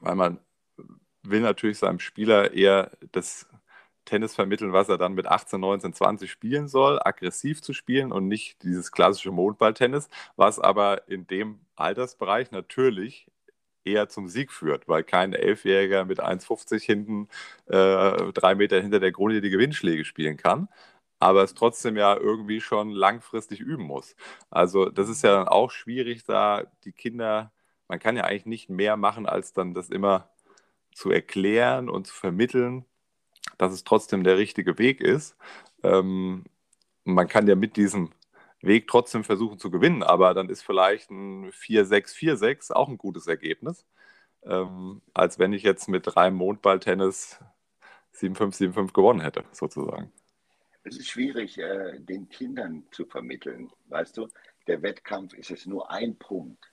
S2: Weil man will natürlich seinem Spieler eher das Tennis vermitteln, was er dann mit 18, 19, 20 spielen soll, aggressiv zu spielen und nicht dieses klassische Mondballtennis, was aber in dem Altersbereich natürlich eher zum Sieg führt, weil kein Elfjähriger mit 1,50 hinten, äh, drei Meter hinter der Grunde die Gewinnschläge spielen kann, aber es trotzdem ja irgendwie schon langfristig üben muss. Also das ist ja dann auch schwierig, da die Kinder, man kann ja eigentlich nicht mehr machen, als dann das immer zu erklären und zu vermitteln, dass es trotzdem der richtige Weg ist. Ähm, man kann ja mit diesem Weg trotzdem versuchen zu gewinnen, aber dann ist vielleicht ein 4-6, 4-6 auch ein gutes Ergebnis, ähm, als wenn ich jetzt mit drei Mondballtennis 7-5, 7-5 gewonnen hätte, sozusagen.
S3: Es ist schwierig, äh, den Kindern zu vermitteln. Weißt du, der Wettkampf ist es nur ein Punkt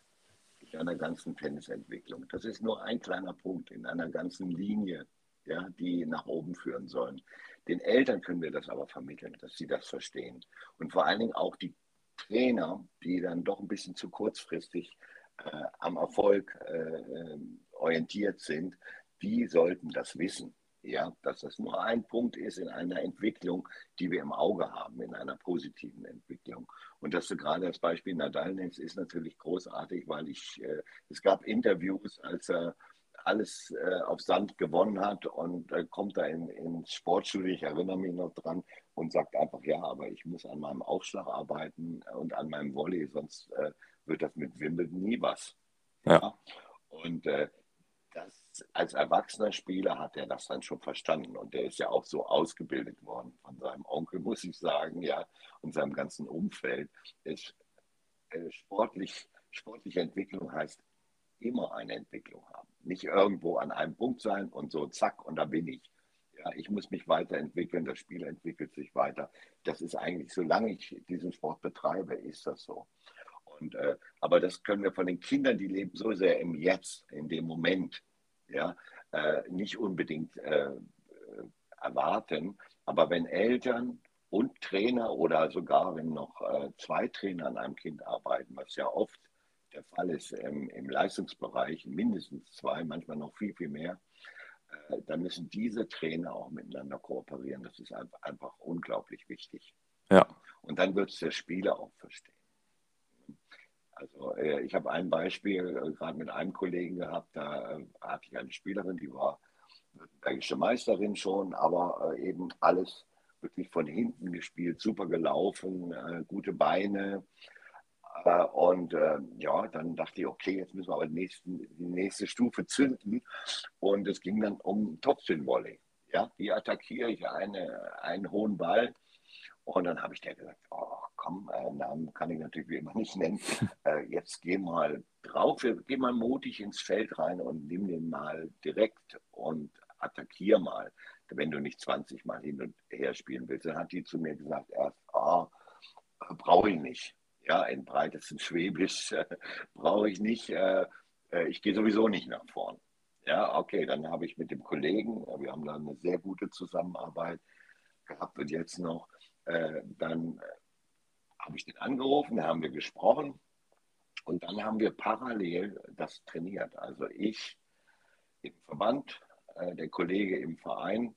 S3: in einer ganzen Tennisentwicklung. Das ist nur ein kleiner Punkt in einer ganzen Linie, ja, die nach oben führen sollen. Den Eltern können wir das aber vermitteln, dass sie das verstehen. Und vor allen Dingen auch die Trainer, die dann doch ein bisschen zu kurzfristig äh, am Erfolg äh, orientiert sind, die sollten das wissen. Ja, dass das nur ein Punkt ist in einer Entwicklung, die wir im Auge haben, in einer positiven Entwicklung. Und dass du gerade das Beispiel Nadal nennst, ist natürlich großartig, weil ich, äh, es gab Interviews, als er alles äh, auf Sand gewonnen hat und äh, kommt da in, ins Sportstudio, ich erinnere mich noch dran, und sagt einfach, ja, aber ich muss an meinem Aufschlag arbeiten und an meinem Volley, sonst äh, wird das mit Wimbledon nie was. Ja. ja? Und äh, das, als erwachsener Spieler hat er das dann schon verstanden und der ist ja auch so ausgebildet worden von seinem Onkel, muss ich sagen, ja, und seinem ganzen Umfeld. Ist, äh, sportlich, sportliche Entwicklung heißt immer eine Entwicklung haben. Nicht irgendwo an einem Punkt sein und so zack und da bin ich. Ja, ich muss mich weiterentwickeln, das Spiel entwickelt sich weiter. Das ist eigentlich, solange ich diesen Sport betreibe, ist das so. Und, äh, aber das können wir von den Kindern, die leben so sehr im Jetzt, in dem Moment, ja, äh, nicht unbedingt äh, erwarten. Aber wenn Eltern und Trainer oder sogar wenn noch äh, zwei Trainer an einem Kind arbeiten, was ja oft der Fall ist im, im Leistungsbereich, mindestens zwei, manchmal noch viel, viel mehr, äh, dann müssen diese Trainer auch miteinander kooperieren. Das ist einfach, einfach unglaublich wichtig. Ja. Und dann wird es der Spieler auch verstehen. Also äh, ich habe ein Beispiel äh, gerade mit einem Kollegen gehabt, da äh, hatte ich eine Spielerin, die war württembergische Meisterin schon, aber äh, eben alles wirklich von hinten gespielt, super gelaufen, äh, gute Beine, und äh, ja, dann dachte ich, okay, jetzt müssen wir aber die, nächsten, die nächste Stufe zünden. Und es ging dann um Topspin-Volley. Ja, wie attackiere ich eine, einen hohen Ball? Und dann habe ich der gesagt, oh, komm, äh, Namen kann ich natürlich wie immer nicht nennen. Äh, jetzt geh mal drauf, geh mal mutig ins Feld rein und nimm den mal direkt und attackier mal, wenn du nicht 20 Mal hin und her spielen willst. Dann hat die zu mir gesagt, erst, oh, brauche ich nicht ja, in breitesten Schwäbisch äh, brauche ich nicht. Äh, äh, ich gehe sowieso nicht nach vorn. Ja, okay, dann habe ich mit dem Kollegen, äh, wir haben da eine sehr gute Zusammenarbeit gehabt und jetzt noch, äh, dann äh, habe ich den angerufen, da haben wir gesprochen und dann haben wir parallel das trainiert. Also ich im Verband, der Kollege im Verein.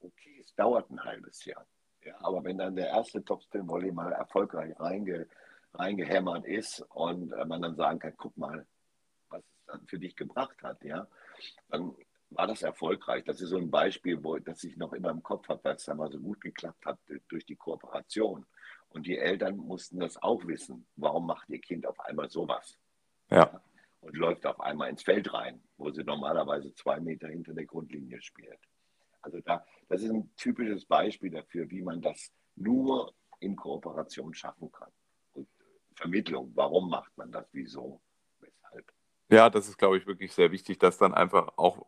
S3: Okay, es dauert ein halbes Jahr. Ja, aber wenn dann der erste Topspin-Volley mal erfolgreich reinge, reingehämmert ist und äh, man dann sagen kann, guck mal, was es dann für dich gebracht hat, ja, dann war das erfolgreich. Das ist so ein Beispiel, wo, das ich noch immer im Kopf habe, weil es da mal so gut geklappt hat durch die Kooperation. Und die Eltern mussten das auch wissen. Warum macht ihr Kind auf einmal sowas? Ja. Und läuft auf einmal ins Feld rein, wo sie normalerweise zwei Meter hinter der Grundlinie spielt. Also da, das ist ein typisches Beispiel dafür, wie man das nur in Kooperation schaffen kann. Und Vermittlung, warum macht man das, wieso, weshalb.
S2: Ja, das ist, glaube ich, wirklich sehr wichtig, dass dann einfach auch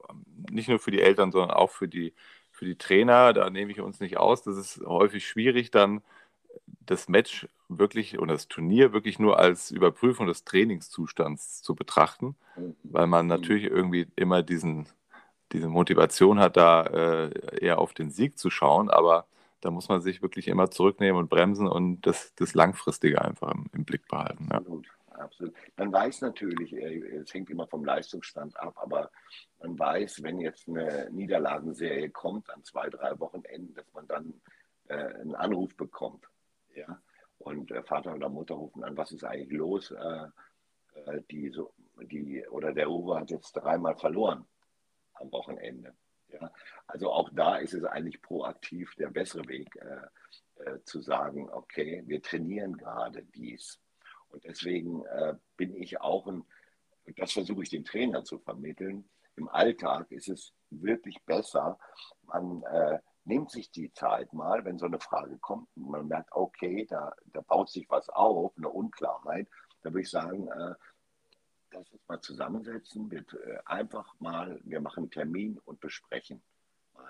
S2: nicht nur für die Eltern, sondern auch für die, für die Trainer, da nehme ich uns nicht aus, das ist häufig schwierig, dann das Match wirklich oder das Turnier wirklich nur als Überprüfung des Trainingszustands zu betrachten, mhm. weil man natürlich irgendwie immer diesen, diese Motivation hat, da äh, eher auf den Sieg zu schauen, aber da muss man sich wirklich immer zurücknehmen und bremsen und das, das Langfristige einfach im, im Blick behalten.
S3: Absolut, ja. absolut. Man weiß natürlich, äh, es hängt immer vom Leistungsstand ab, aber man weiß, wenn jetzt eine Niederlagenserie kommt an zwei, drei Wochenenden, dass man dann äh, einen Anruf bekommt ja? Und äh, Vater oder Mutter rufen an, was ist eigentlich los? Äh, äh, die, so, die, oder der Uwe hat jetzt dreimal verloren am Wochenende. Ja? Also auch da ist es eigentlich proaktiv der bessere Weg, äh, äh, zu sagen, okay, wir trainieren gerade dies. Und deswegen äh, bin ich auch ein, das versuche ich dem Trainer zu vermitteln, im Alltag ist es wirklich besser, man nimmt sich die Zeit mal, wenn so eine Frage kommt und man merkt, okay, da, da baut sich was auf, eine Unklarheit, da würde ich sagen, äh, lass uns mal zusammensetzen, wir, äh, einfach mal, wir machen einen Termin und besprechen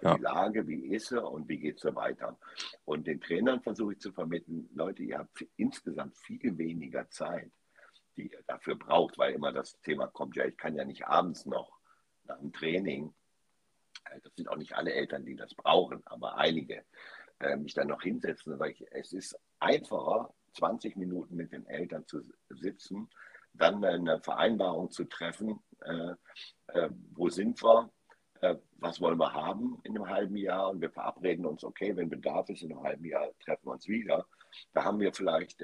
S3: ja. die Lage, wie ist sie und wie geht es weiter. Und den Trainern versuche ich zu vermitteln, Leute, ihr habt insgesamt viel weniger Zeit, die ihr dafür braucht, weil immer das Thema kommt, ja, ich kann ja nicht abends noch nach dem Training äh, das sind auch nicht alle Eltern, die das brauchen, aber einige, äh, mich dann noch hinsetzen und sage ich, es ist einfacher, 20 Minuten mit den Eltern zu sitzen, dann eine Vereinbarung zu treffen, äh, äh, wo sind wir, äh, was wollen wir haben in einem halben Jahr und wir verabreden uns, okay, wenn Bedarf ist, in einem halben Jahr treffen wir uns wieder. Da haben wir vielleicht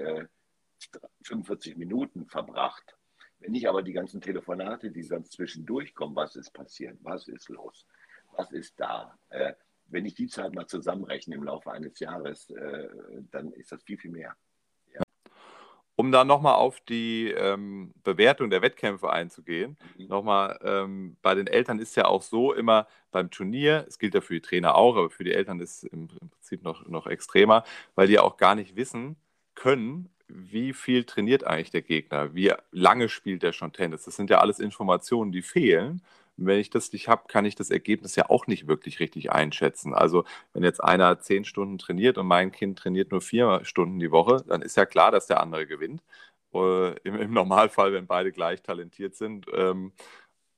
S3: 45 äh, Minuten verbracht. Wenn ich aber die ganzen Telefonate, die sonst zwischendurch kommen, was ist passiert, was ist los, was ist da? Wenn ich die Zeit mal zusammenrechne im Laufe eines Jahres, dann ist das viel, viel mehr.
S2: Um da nochmal auf die ähm, Bewertung der Wettkämpfe einzugehen, mhm. nochmal, ähm, bei den Eltern ist ja auch so immer beim Turnier, es gilt ja für die Trainer auch, aber für die Eltern ist es im, im Prinzip noch, noch extremer, weil die auch gar nicht wissen können, wie viel trainiert eigentlich der Gegner, wie lange spielt er schon Tennis. Das sind ja alles Informationen, die fehlen wenn ich das nicht habe, kann ich das Ergebnis ja auch nicht wirklich richtig einschätzen. Also wenn jetzt einer zehn Stunden trainiert und mein Kind trainiert nur vier Stunden die Woche, dann ist ja klar, dass der andere gewinnt. Äh, im, im, Normalfall, wenn beide gleich talentiert sind. Ähm,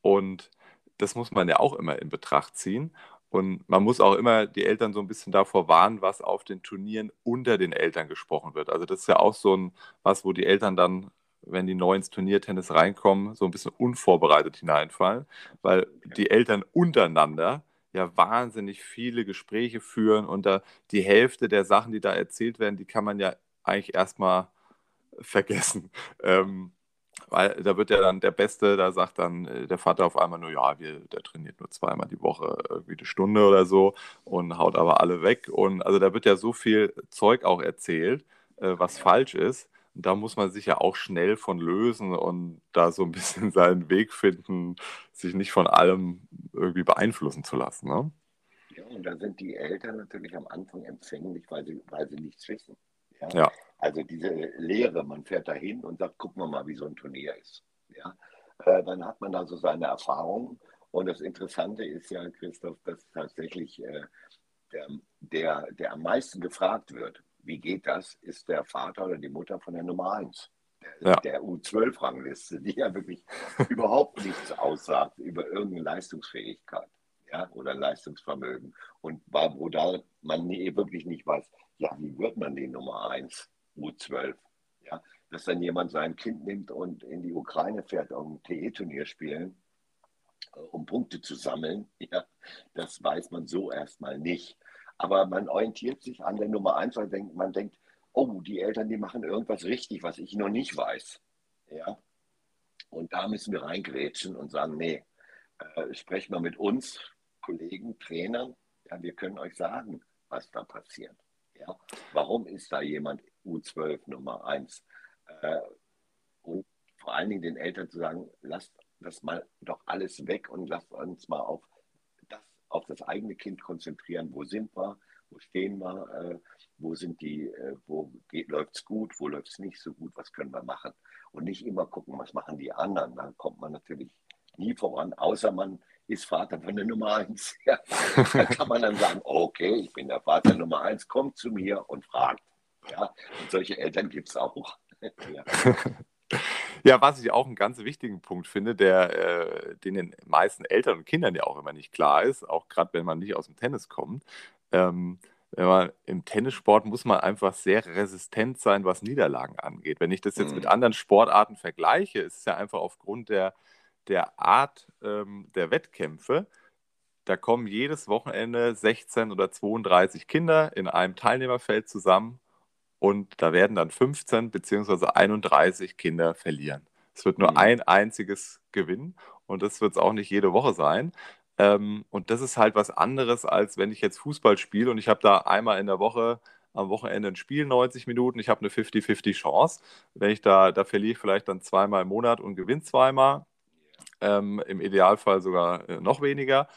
S2: und das muss man ja auch immer in Betracht ziehen. Und man muss auch immer die Eltern so ein bisschen davor warnen, was auf den Turnieren unter den Eltern gesprochen wird. Also das ist ja auch so ein was, wo die Eltern dann wenn die neu ins Turniertennis reinkommen, so ein bisschen unvorbereitet hineinfallen, weil die Eltern untereinander ja wahnsinnig viele Gespräche führen und da die Hälfte der Sachen, die da erzählt werden, die kann man ja eigentlich erstmal vergessen. Ähm, weil da wird ja dann der Beste, da sagt dann äh, der Vater auf einmal nur, ja, wir, der trainiert nur zweimal die Woche, irgendwie eine Stunde oder so und haut aber alle weg. Und also da wird ja so viel Zeug auch erzählt, äh, was falsch ist da muss man sich ja auch schnell von lösen und da so ein bisschen seinen Weg finden, sich nicht von allem irgendwie beeinflussen zu lassen. Ne?
S3: Ja, und da sind die Eltern natürlich am Anfang empfänglich, weil sie, weil sie nichts wissen. Ja?
S2: ja.
S3: Also diese Lehre, man fährt da hin und sagt, gucken wir mal, wie so ein Turnier ist. Ja? Äh, dann hat man da so seine Erfahrungen. Und das Interessante ist ja, Christoph, dass tatsächlich äh, der, der, der am meisten gefragt wird, wie geht das, ist der Vater oder die Mutter von der Nummer 1 der, ja. der U12-Rangliste, die ja wirklich überhaupt nichts aussagt über irgendeine Leistungsfähigkeit ja, oder Leistungsvermögen. Und wo da man wirklich nicht weiß, ja, wie wird man die Nummer 1 U12? Ja, dass dann jemand sein Kind nimmt und in die Ukraine fährt, um ein TE-Turnier spielen, äh, um Punkte zu sammeln, ja, das weiß man so erstmal nicht. Aber man orientiert sich an der Nummer eins, weil man denkt, oh, die Eltern, die machen irgendwas richtig, was ich noch nicht weiß. Ja? Und da müssen wir reingrätschen und sagen, nee, äh, sprecht mal mit uns, Kollegen, Trainern, ja, wir können euch sagen, was da passiert. Ja? Warum ist da jemand U12 Nummer 1? Äh, und vor allen Dingen den Eltern zu sagen, lasst das mal doch alles weg und lasst uns mal auf auf das eigene Kind konzentrieren. Wo sind wir? Wo stehen wir? Äh, wo sind die, äh, wo läuft es gut, wo läuft es nicht so gut, was können wir machen? Und nicht immer gucken, was machen die anderen. Dann kommt man natürlich nie voran, außer man ist Vater von der Nummer eins. Ja, da kann man dann sagen, okay, ich bin der Vater Nummer eins, kommt zu mir und fragt. Ja, und solche Eltern gibt es auch.
S2: ja. Ja, was ich auch einen ganz wichtigen Punkt finde, der äh, den, den meisten Eltern und Kindern ja auch immer nicht klar ist, auch gerade wenn man nicht aus dem Tennis kommt. Ähm, wenn man im Tennissport muss man einfach sehr resistent sein, was Niederlagen angeht. Wenn ich das jetzt mhm. mit anderen Sportarten vergleiche, ist es ja einfach aufgrund der, der Art ähm, der Wettkämpfe, da kommen jedes Wochenende 16 oder 32 Kinder in einem Teilnehmerfeld zusammen und da werden dann 15 bzw. 31 Kinder verlieren. Es wird nur mhm. ein einziges gewinnen und das wird es auch nicht jede Woche sein. Ähm, und das ist halt was anderes, als wenn ich jetzt Fußball spiele und ich habe da einmal in der Woche am Wochenende ein Spiel, 90 Minuten, ich habe eine 50-50 Chance. Wenn ich da, da verliere ich vielleicht dann zweimal im Monat und gewinne zweimal. Ähm, Im Idealfall sogar äh, noch weniger.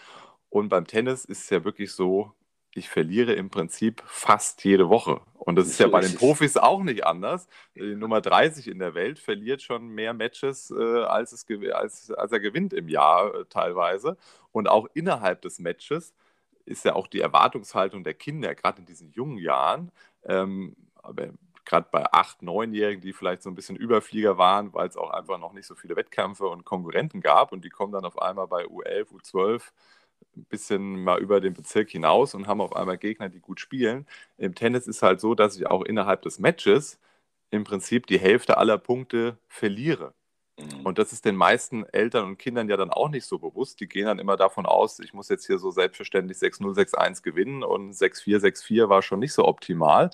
S2: Und beim Tennis ist es ja wirklich so, ich verliere im Prinzip fast jede Woche. Und das ist ja bei den Profis auch nicht anders. Die Nummer 30 in der Welt verliert schon mehr Matches, äh, als, es, als, als er gewinnt im Jahr äh, teilweise. Und auch innerhalb des Matches ist ja auch die Erwartungshaltung der Kinder, gerade in diesen jungen Jahren, ähm, gerade bei acht, neunjährigen, die vielleicht so ein bisschen Überflieger waren, weil es auch einfach noch nicht so viele Wettkämpfe und Konkurrenten gab und die kommen dann auf einmal bei U11, U12 ein bisschen mal über den Bezirk hinaus und haben auf einmal Gegner, die gut spielen. Im Tennis ist halt so, dass ich auch innerhalb des Matches im Prinzip die Hälfte aller Punkte verliere. Mhm. Und das ist den meisten Eltern und Kindern ja dann auch nicht so bewusst. Die gehen dann immer davon aus, ich muss jetzt hier so selbstverständlich 6-0, 6-1 gewinnen und 6-4, 6-4 war schon nicht so optimal.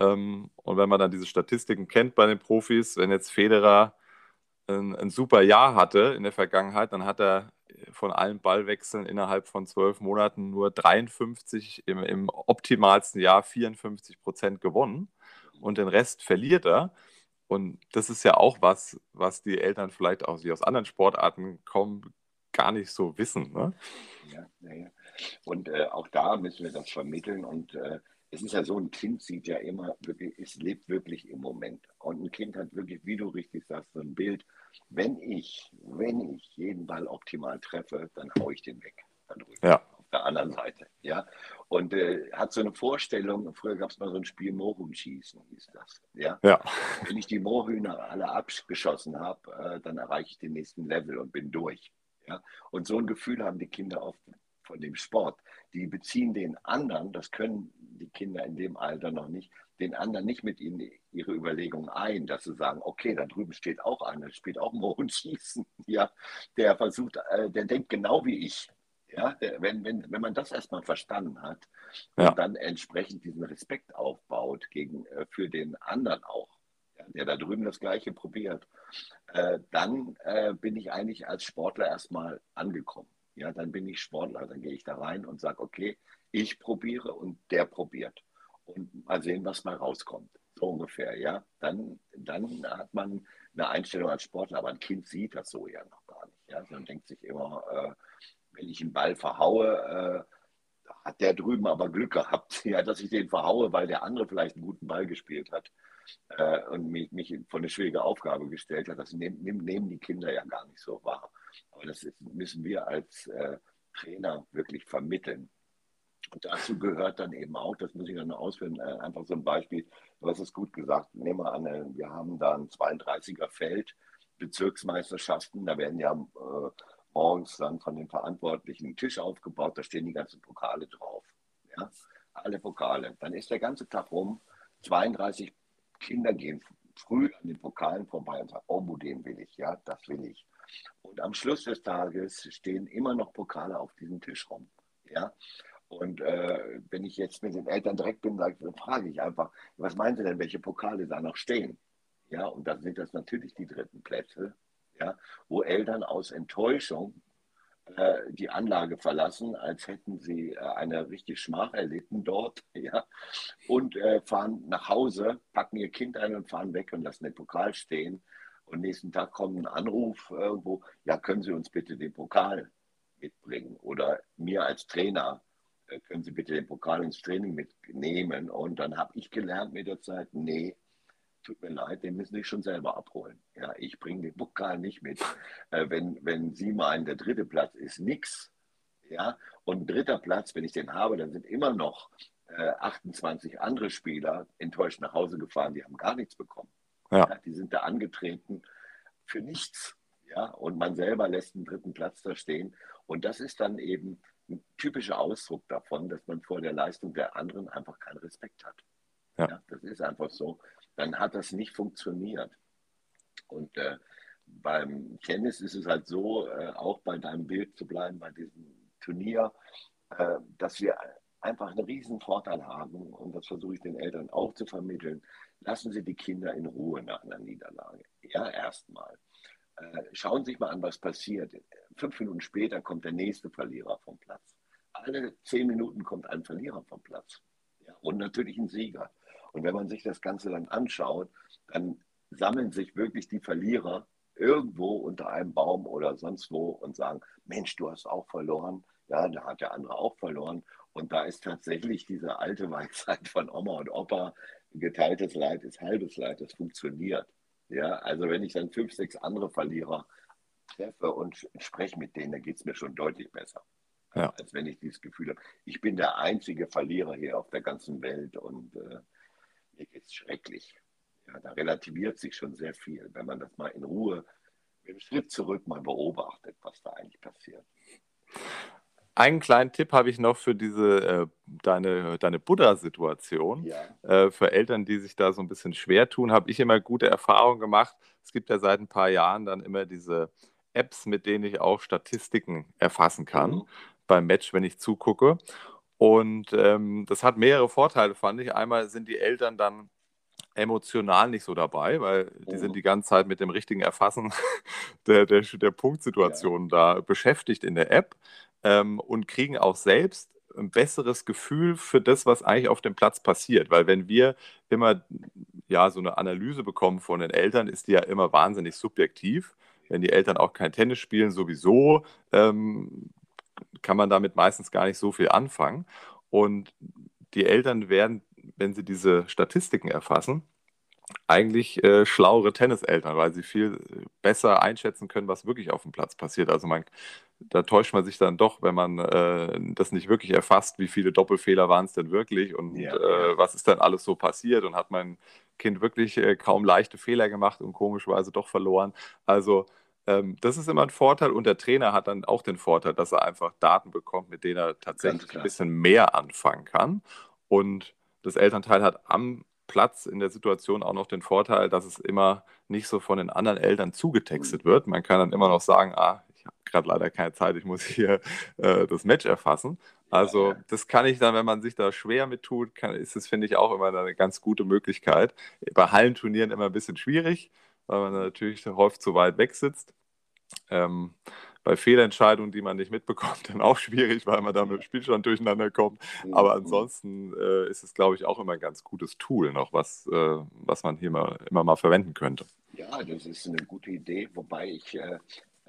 S2: Ähm, und wenn man dann diese Statistiken kennt bei den Profis, wenn jetzt Federer ein, ein super Jahr hatte in der Vergangenheit, dann hat er von allen Ballwechseln innerhalb von zwölf Monaten nur 53, im, im optimalsten Jahr 54 Prozent gewonnen und den Rest verliert er. Und das ist ja auch was, was die Eltern vielleicht auch, die aus anderen Sportarten kommen, gar nicht so wissen. Ne?
S3: Ja, ja, ja. Und äh, auch da müssen wir das vermitteln. Und äh, es ist ja so, ein Kind sieht ja immer wirklich, es lebt wirklich im Moment. Und ein Kind hat wirklich, wie du richtig sagst, so ein Bild wenn ich, wenn ich jeden Ball optimal treffe, dann haue ich den weg. Dann ja. Auf der anderen Seite. Ja. Und äh, hat so eine Vorstellung, früher gab es mal so ein Spiel Mohrenschießen, hieß das. Ja. ja. Wenn ich die Moorhühner alle abgeschossen habe, äh, dann erreiche ich den nächsten Level und bin durch. Ja. Und so ein Gefühl haben die Kinder oft von dem Sport. Die beziehen den anderen, das können die Kinder in dem Alter noch nicht, den anderen nicht mit in ihre Überlegungen ein, dass sie sagen, okay, da drüben steht auch einer, spielt auch Mohrenschießen, ja, der versucht, äh, der denkt genau wie ich. Ja, wenn, wenn, wenn man das erstmal verstanden hat ja. und dann entsprechend diesen Respekt aufbaut gegen, äh, für den anderen auch, der da drüben das Gleiche probiert, äh, dann bin ich eigentlich als Sportler erstmal angekommen. Ja, dann bin ich Sportler, dann gehe ich da rein und sage, okay, ich probiere und der probiert und mal sehen, was mal rauskommt. So ungefähr, ja. Dann, dann hat man eine Einstellung als Sportler, aber ein Kind sieht das so ja noch gar nicht. Ja. Man denkt sich immer, äh, wenn ich einen Ball verhaue, äh, hat der drüben aber Glück gehabt, ja, dass ich den verhaue, weil der andere vielleicht einen guten Ball gespielt hat äh, und mich, mich vor eine schwierige Aufgabe gestellt hat. Das nehmen, nehmen die Kinder ja gar nicht so wahr. Das ist, müssen wir als äh, Trainer wirklich vermitteln. Und dazu gehört dann eben auch, das muss ich dann ausführen, äh, einfach so ein Beispiel, du hast es gut gesagt, nehmen wir an, äh, wir haben da ein 32er Feld, Bezirksmeisterschaften, da werden ja äh, morgens dann von den Verantwortlichen ein Tisch aufgebaut, da stehen die ganzen Pokale drauf. Ja? Alle Pokale. Dann ist der ganze Tag rum, 32 Kinder gehen früh an den Pokalen vorbei und sagen, oh, den will ich, ja, das will ich. Und am Schluss des Tages stehen immer noch Pokale auf diesem Tisch rum. Ja? Und äh, wenn ich jetzt mit den Eltern direkt bin, dann frage ich einfach, was meinen Sie denn, welche Pokale da noch stehen? Ja, und dann sind das natürlich die dritten Plätze, ja, wo Eltern aus Enttäuschung äh, die Anlage verlassen, als hätten sie äh, eine richtige Schmach erlitten dort, ja, und äh, fahren nach Hause, packen ihr Kind ein und fahren weg und lassen den Pokal stehen. Und nächsten Tag kommt ein Anruf irgendwo, ja, können Sie uns bitte den Pokal mitbringen. Oder mir als Trainer, äh, können Sie bitte den Pokal ins Training mitnehmen. Und dann habe ich gelernt mit der Zeit, nee, tut mir leid, den müssen Sie schon selber abholen. Ja, ich bringe den Pokal nicht mit. Äh, wenn, wenn Sie meinen, der dritte Platz ist nichts, ja, und dritter Platz, wenn ich den habe, dann sind immer noch äh, 28 andere Spieler enttäuscht nach Hause gefahren, die haben gar nichts bekommen. Ja. ja. die sind da angetreten für nichts. Ja, und man selber lässt den dritten Platz da stehen. Und das ist dann eben ein typischer Ausdruck davon, dass man vor der Leistung der anderen einfach keinen Respekt hat. Ja. ja das ist einfach so. Dann hat das nicht funktioniert. Und äh, beim Tennis ist es halt so, äh, auch bei deinem Bild zu bleiben, bei diesem Turnier, äh, dass wir einfach einen riesen Vorteil haben und das versuche ich den Eltern auch zu vermitteln. Lassen Sie die Kinder in Ruhe nach einer Niederlage. Ja, erstmal. Äh, schauen Sie sich mal an, was passiert. Fünf Minuten später kommt der nächste Verlierer vom Platz. Alle zehn Minuten kommt ein Verlierer vom Platz. Ja, und natürlich ein Sieger. Und wenn man sich das Ganze dann anschaut, dann sammeln sich wirklich die Verlierer irgendwo unter einem Baum oder sonst wo und sagen, Mensch, du hast auch verloren. Ja, da hat der andere auch verloren. Und da ist tatsächlich diese alte Weisheit von Oma und Opa, geteiltes Leid ist halbes Leid, das funktioniert. Ja, also wenn ich dann fünf, sechs andere Verlierer treffe und spreche mit denen, dann geht es mir schon deutlich besser. Ja. Als wenn ich dieses Gefühl habe, ich bin der einzige Verlierer hier auf der ganzen Welt und äh, mir geht es schrecklich. Ja, da relativiert sich schon sehr viel, wenn man das mal in Ruhe mit einem Schritt zurück mal beobachtet, was da eigentlich passiert.
S2: Einen kleinen Tipp habe ich noch für diese äh, deine, deine Buddha-Situation. Ja. Äh, für Eltern, die sich da so ein bisschen schwer tun, habe ich immer gute Erfahrungen gemacht. Es gibt ja seit ein paar Jahren dann immer diese Apps, mit denen ich auch Statistiken erfassen kann mhm. beim Match, wenn ich zugucke. Und ähm, das hat mehrere Vorteile, fand ich. Einmal sind die Eltern dann emotional nicht so dabei, weil die sind mhm. die ganze Zeit mit dem richtigen Erfassen der, der, der Punktsituation ja. da beschäftigt in der App ähm, und kriegen auch selbst ein besseres Gefühl für das, was eigentlich auf dem Platz passiert. Weil wenn wir immer ja so eine Analyse bekommen von den Eltern, ist die ja immer wahnsinnig subjektiv. Wenn die Eltern auch kein Tennis spielen, sowieso, ähm, kann man damit meistens gar nicht so viel anfangen. Und die Eltern werden, wenn sie diese Statistiken erfassen, eigentlich äh, schlauere Tenniseltern, weil sie viel besser einschätzen können, was wirklich auf dem Platz passiert. Also man da täuscht man sich dann doch, wenn man äh, das nicht wirklich erfasst, wie viele Doppelfehler waren es denn wirklich und ja, äh, was ist dann alles so passiert und hat mein Kind wirklich äh, kaum leichte Fehler gemacht und komischerweise doch verloren. Also ähm, das ist immer ein Vorteil und der Trainer hat dann auch den Vorteil, dass er einfach Daten bekommt, mit denen er tatsächlich ein bisschen mehr anfangen kann. Und das Elternteil hat am Platz in der Situation auch noch den Vorteil, dass es immer nicht so von den anderen Eltern zugetextet wird. Man kann dann immer noch sagen, ah, habe gerade leider keine Zeit, ich muss hier äh, das Match erfassen. Also das kann ich dann, wenn man sich da schwer mit tut, kann, ist es, finde ich, auch immer eine ganz gute Möglichkeit. Bei Hallenturnieren immer ein bisschen schwierig, weil man natürlich häufig zu weit weg sitzt. Ähm, bei Fehlentscheidungen, die man nicht mitbekommt, dann auch schwierig, weil man da mit dem Spielstand durcheinander kommt. Aber mhm. ansonsten äh, ist es, glaube ich, auch immer ein ganz gutes Tool noch, was, äh, was man hier mal, immer mal verwenden könnte.
S3: Ja, das ist eine gute Idee, wobei ich äh,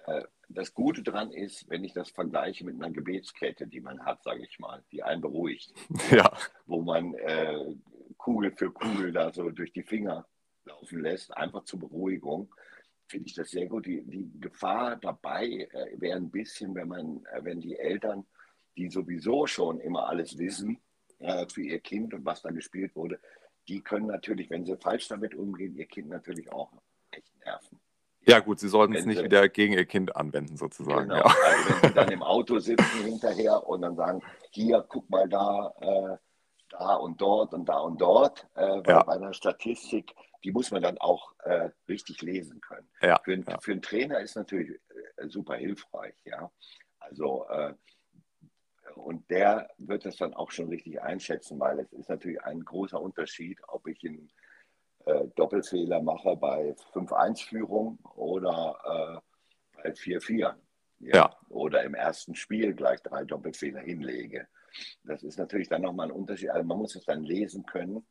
S3: äh das Gute daran ist, wenn ich das vergleiche mit einer Gebetskette, die man hat, sage ich mal, die einen beruhigt. Ja. Wo man äh, Kugel für Kugel da so durch die Finger laufen lässt, einfach zur Beruhigung, finde ich das sehr gut. Die, die Gefahr dabei äh, wäre ein bisschen, wenn man, äh, wenn die Eltern, die sowieso schon immer alles wissen äh, für ihr Kind und was da gespielt wurde, die können natürlich, wenn sie falsch damit umgehen, ihr Kind natürlich auch echt nerven.
S2: Ja, gut, Sie sollten es nicht wieder gegen Ihr Kind anwenden, sozusagen.
S3: Genau,
S2: ja.
S3: also wenn Sie dann im Auto sitzen hinterher und dann sagen, hier, guck mal da, äh, da und dort und da und dort, äh, ja. bei einer Statistik, die muss man dann auch äh, richtig lesen können. Ja, für, ja. für, einen Trainer ist natürlich äh, super hilfreich, ja. Also äh, und der wird das dann auch schon richtig einschätzen, weil es ist natürlich ein großer Unterschied, ob ich in äh, Doppelfehler mache bei 5-1-Führung oder äh, bei 4-4. Ja? ja? Oder im ersten Spiel gleich drei Doppelfehler hinlege. Das ist natürlich dann nochmal ein Unterschied. Also man muss es dann lesen können.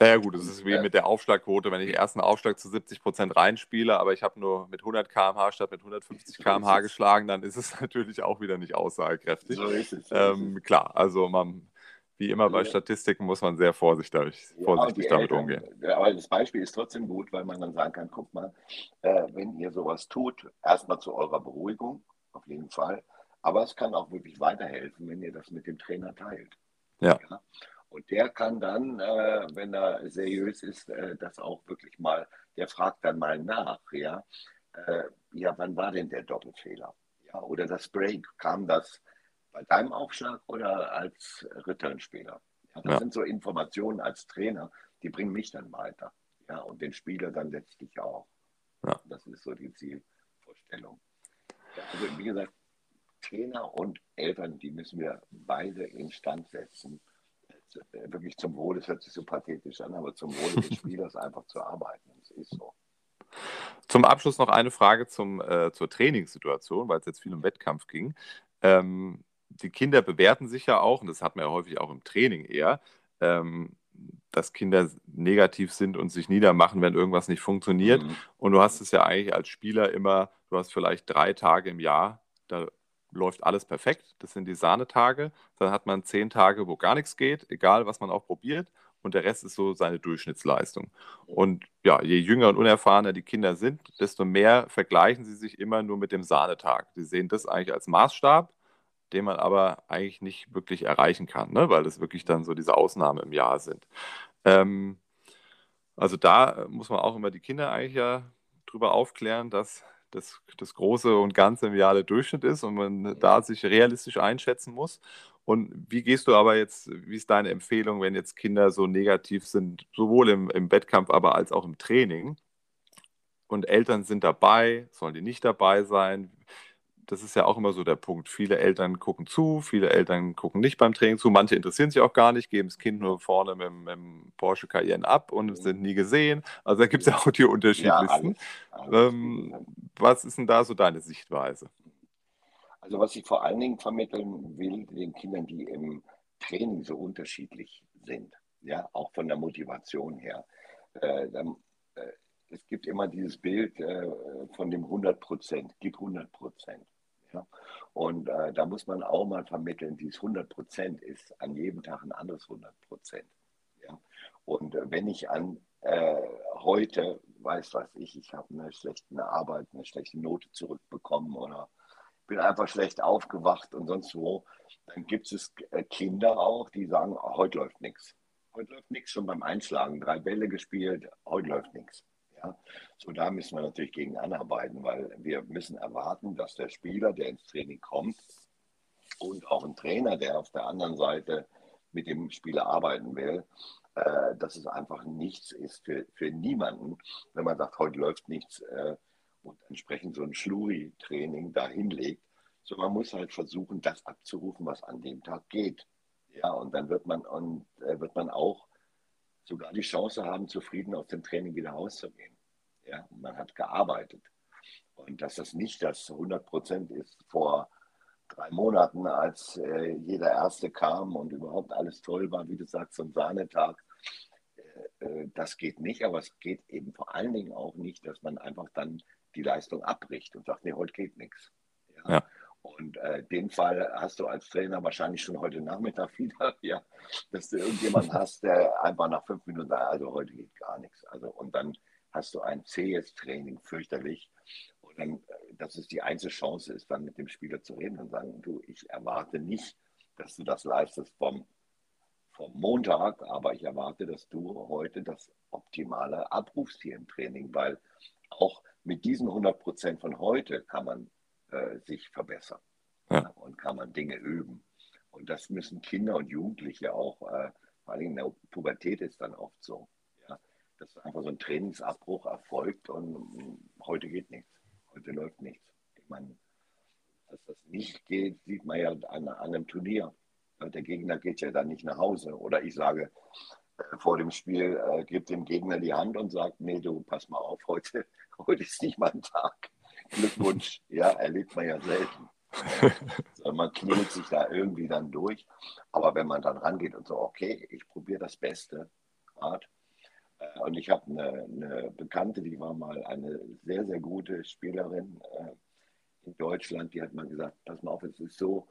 S2: Naja gut, es ist wie mit der Aufschlagquote, wenn ich erst einen Aufschlag zu 70 Prozent reinspiele, aber ich habe nur mit 100 km/h statt mit 150 km/h geschlagen, dann ist es natürlich auch wieder nicht aussagekräftig. So ist es. So ähm. Klar, also man, wie immer bei Statistiken muss man sehr vorsichtig, vorsichtig ja, damit Eltern, umgehen.
S3: Aber das Beispiel ist trotzdem gut, weil man dann sagen kann, guck mal, äh, wenn ihr sowas tut, erstmal zu eurer Beruhigung, auf jeden Fall, aber es kann auch wirklich weiterhelfen, wenn ihr das mit dem Trainer teilt. ja? ja? Und der kann dann, äh, wenn er seriös ist, äh, das auch wirklich mal, der fragt dann mal nach, ja, äh, ja, wann war denn der Doppelfehler? Ja, oder das Break, kam das bei deinem Aufschlag oder als Returnspieler? Ja, das ja. sind so Informationen als Trainer, die bringen mich dann weiter. Ja, und den Spieler dann letztlich auch. Ja. Das ist so die Zielvorstellung. Ja, also wie gesagt, Trainer und Eltern, die müssen wir beide instand setzen, wirklich zum Wohle, das hört sich so pathetisch an, aber zum Wohle des Spielers einfach zu arbeiten. Das ist so.
S2: Zum Abschluss noch eine Frage zum, äh, zur Trainingssituation, weil es jetzt viel um Wettkampf ging. Ähm, die Kinder bewerten sich ja auch, und das hat man ja häufig auch im Training eher, ähm, dass Kinder negativ sind und sich niedermachen, wenn irgendwas nicht funktioniert. Mhm. Und du hast es ja eigentlich als Spieler immer, du hast vielleicht drei Tage im Jahr, da läuft alles perfekt. Das sind die Sahnetage. Dann hat man zehn Tage, wo gar nichts geht, egal was man auch probiert. Und der Rest ist so seine Durchschnittsleistung. Und ja, je jünger und unerfahrener die Kinder sind, desto mehr vergleichen sie sich immer nur mit dem Sahnetag. Sie sehen das eigentlich als Maßstab, den man aber eigentlich nicht wirklich erreichen kann, ne? weil das wirklich dann so diese Ausnahmen im Jahr sind. Ähm, also da muss man auch immer die Kinder eigentlich ja drüber aufklären, dass das, das große und ganze im Jahr der Durchschnitt ist und man da sich realistisch einschätzen muss. Und wie gehst du aber jetzt, wie ist deine Empfehlung, wenn jetzt Kinder so negativ sind, sowohl im, im Wettkampf, aber als auch im Training? Und Eltern sind dabei, sollen die nicht dabei sein? Das ist ja auch immer so der Punkt. Viele Eltern gucken zu, viele Eltern gucken nicht beim Training zu, manche interessieren sich auch gar nicht, geben das Kind nur vorne mit, mit dem Porsche Cayenne ab und mhm. sind nie gesehen. Also da gibt es ja auch die unterschiedlichsten. Ja, alles, alles ähm, was ist denn da so deine Sichtweise?
S3: Also was ich vor allen Dingen vermitteln will den Kindern, die im Training so unterschiedlich sind, ja, auch von der Motivation her. Äh, dann, äh, es gibt immer dieses Bild äh, von dem 100 Prozent, gib 100 Prozent. Ja? Und äh, da muss man auch mal vermitteln, dieses 100 Prozent ist an jedem Tag ein anderes 100 Prozent. Ja? Und äh, wenn ich an äh, heute, weiß was ich, ich habe eine schlechte Arbeit, eine schlechte Note zurückbekommen oder bin einfach schlecht aufgewacht und sonst wo, dann gibt es äh, Kinder auch, die sagen, oh, heute läuft nichts. Heute läuft nichts, schon beim Einschlagen, drei Bälle gespielt, heute läuft nichts. So, da müssen wir natürlich gegen anarbeiten, weil wir müssen erwarten, dass der Spieler, der ins Training kommt, und auch ein Trainer, der auf der anderen Seite mit dem Spieler arbeiten will, äh, dass es einfach nichts ist für, für niemanden, wenn man sagt, heute läuft nichts äh, und entsprechend so ein Schluri-Training da hinlegt. So, man muss halt versuchen, das abzurufen, was an dem Tag geht. Ja, und dann wird man, und, äh, wird man auch sogar die Chance haben, zufrieden aus dem Training wieder rauszugehen. Ja, man hat gearbeitet. Und dass das nicht das 100 Prozent ist vor drei Monaten, als äh, jeder Erste kam und überhaupt alles toll war, wie du sagst, ein Sahnetag, äh, äh, das geht nicht. Aber es geht eben vor allen Dingen auch nicht, dass man einfach dann die Leistung abbricht und sagt, nee, heute geht nichts. Ja? ja. Und äh, den Fall hast du als Trainer wahrscheinlich schon heute Nachmittag wieder, ja, dass du irgendjemanden hast, der einfach nach fünf Minuten sagt, also heute geht gar nichts. Also und dann hast du ein zähes Training, fürchterlich. Und dann, äh, dass es die einzige Chance ist, dann mit dem Spieler zu reden und sagen, du, ich erwarte nicht, dass du das leistest vom, vom Montag, aber ich erwarte, dass du heute das Optimale abrufst hier im Training, weil auch mit diesen 100 Prozent von heute kann man äh, sich verbessern ja. und kann man Dinge üben. Und das müssen Kinder und Jugendliche auch, äh, vor allem in der Pubertät ist dann oft so dass einfach so ein Trainingsabbruch erfolgt und heute geht nichts. Heute läuft nichts. Ich meine, dass das nicht geht, sieht man ja an, an einem Turnier. Der Gegner geht ja dann nicht nach Hause. Oder ich sage äh, vor dem Spiel, äh, gibt dem Gegner die Hand und sagt, nee, du, pass mal auf, heute, heute ist nicht mein Tag. Glückwunsch. ja, erlebt man ja selten. so, man kniet sich da irgendwie dann durch. Aber wenn man dann rangeht und so, okay, ich probiere das Beste, grad, Äh, und ich habe eine, eine, Bekannte, die war mal eine sehr, sehr gute Spielerin äh, in Deutschland, die hat mal gesagt, pass mal auf, es ist so,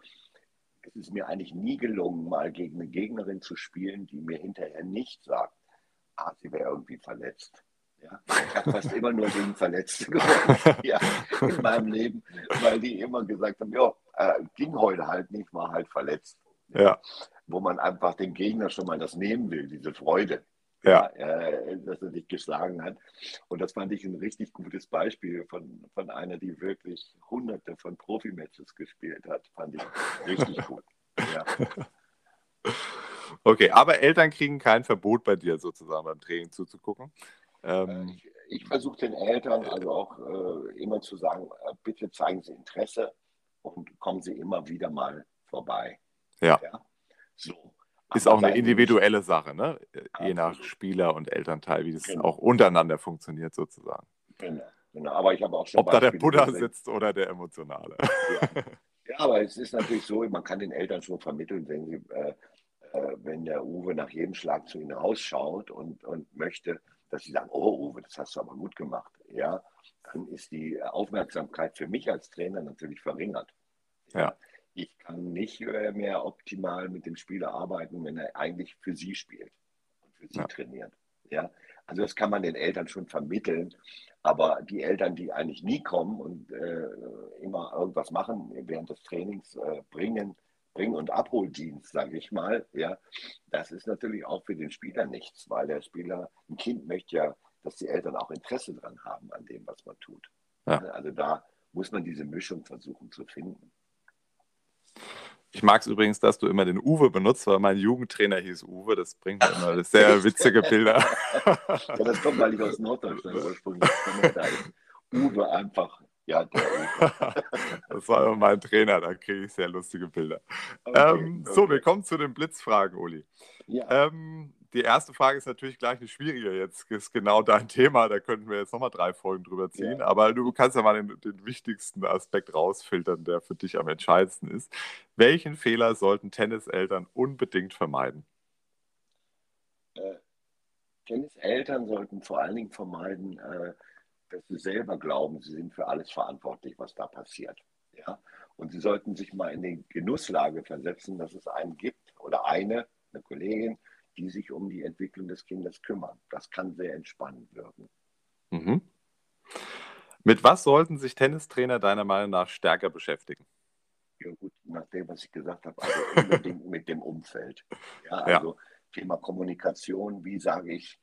S3: es ist mir eigentlich nie gelungen, mal gegen eine Gegnerin zu spielen, die mir hinterher nicht sagt, ah, sie wäre irgendwie verletzt. Ja, ich habe fast immer nur gegen Verletzte gewonnen ja, in meinem Leben, weil die immer gesagt haben, ja, äh, ging heute halt nicht, war halt verletzt. Ja. Wo man einfach den Gegner schon mal das nehmen will, diese Freude ja. äh, dass er dich geschlagen hat. Und das fand ich ein richtig gutes Beispiel von, von einer, die wirklich hunderte von Profimatches gespielt hat. Fand ich richtig gut. Ja.
S2: Okay, aber Eltern kriegen kein Verbot bei dir sozusagen beim Training zuzugucken.
S3: Ähm, ich, ich versuche den Eltern also auch äh, immer zu sagen, äh, bitte zeigen Sie Interesse und kommen Sie immer wieder mal vorbei.
S2: Ja. ja? So. Ist auch eine individuelle Sache, ne? je nach Spieler und Elternteil, wie das genau. auch untereinander funktioniert sozusagen.
S3: Genau, genau. aber ich habe auch schon
S2: Ob Beispiele da der Buddha gesehen. sitzt oder der Emotionale.
S3: Ja. ja. aber es ist natürlich so, man kann den Eltern schon vermitteln, wenn, sie, äh, äh, wenn der Uwe nach jedem Schlag zu ihnen rausschaut und, und möchte, dass sie sagen, oh Uwe, das hast du aber gut gemacht. Ja, dann ist die Aufmerksamkeit für mich als Trainer natürlich verringert.
S2: Ja. ja
S3: ich kann nicht äh, mehr optimal mit dem Spieler arbeiten, wenn er eigentlich für sie spielt und für sie ja. trainiert. Ja? Also das kann man den Eltern schon vermitteln, aber die Eltern, die eigentlich nie kommen und äh, immer irgendwas machen während des Trainings, äh, bringen, Bring- und Abholdienst, sage ich mal, ja, das ist natürlich auch für den Spieler nichts, weil der Spieler, ein Kind möchte ja, dass die Eltern auch Interesse dran haben an dem, was man tut. Ja. Also da muss man diese Mischung versuchen zu finden.
S2: Ich mag es übrigens, dass du immer den Uwe benutzt, weil mein Jugendtrainer hieß Uwe. Das bringt mir immer sehr witzige Bilder.
S3: ja, das kommt, weil ich aus Norddeutschland ursprünglich komme. Uwe einfach. Ja, der
S2: das war immer mein Trainer, da kriege ich sehr lustige Bilder. Okay, ähm, okay. So, wir kommen zu den Blitzfragen, Uli. Ja. Ähm, die erste Frage ist natürlich gleich eine schwierige. Jetzt ist genau dein Thema, da könnten wir jetzt nochmal drei Folgen drüber ziehen. Ja. Aber du kannst ja mal den, den, wichtigsten Aspekt rausfiltern, der für dich am entscheidendsten ist. Welchen Fehler sollten Tenniseltern unbedingt vermeiden?
S3: Äh, Tenniseltern sollten vor allen Dingen vermeiden, äh, dass sie selber glauben, sie sind für alles verantwortlich, was da passiert. Ja? Und sie sollten sich mal in die Genusslage versetzen, dass es einen gibt oder eine, eine Kollegin, die sich um die Entwicklung des Kindes kümmern. Das kann sehr entspannend wirken.
S2: Mhm. Mit was sollten sich Tennistrainer deiner Meinung nach stärker beschäftigen?
S3: Ja gut, nach dem, was ich gesagt habe, also unbedingt mit dem Umfeld. Ja, also ja. Thema Kommunikation, wie sage ich,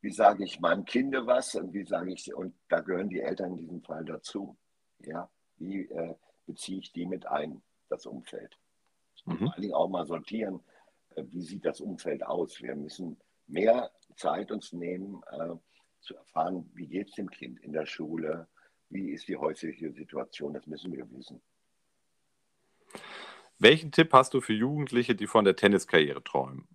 S3: wie sage ich meinem Kind was und wie sage ich, und da gehören die Eltern in diesem Fall dazu. Ja, wie äh, beziehe ich die mit ein, das Umfeld? Mhm. Vor allen Dingen auch mal sortieren, äh, wie sieht das Umfeld aus. Wir müssen mehr Zeit uns nehmen, äh, zu erfahren, wie geht es dem Kind in der Schule, wie ist die häusliche Situation, das müssen wir wissen.
S2: Welchen Tipp hast du für Jugendliche, die von der Tenniskarriere träumen?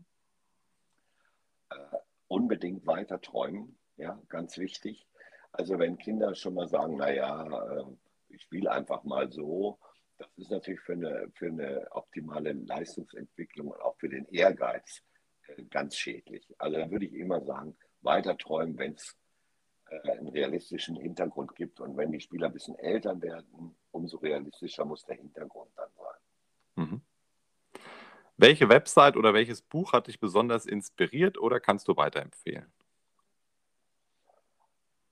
S3: Unbedingt weiter träumen, ja, ganz wichtig. Also wenn Kinder schon mal sagen, naja, äh, ich spiele einfach mal so, das ist natürlich für eine, für eine optimale Leistungsentwicklung und auch für den Ehrgeiz äh, ganz schädlich. Also da würde ich immer sagen, weiter träumen, wenn es äh, einen realistischen Hintergrund gibt. Und wenn die Spieler ein bisschen älter werden, umso realistischer muss der Hintergrund dann sein.
S2: Mhm. Welche Website oder welches Buch hat dich besonders inspiriert oder kannst du weiterempfehlen?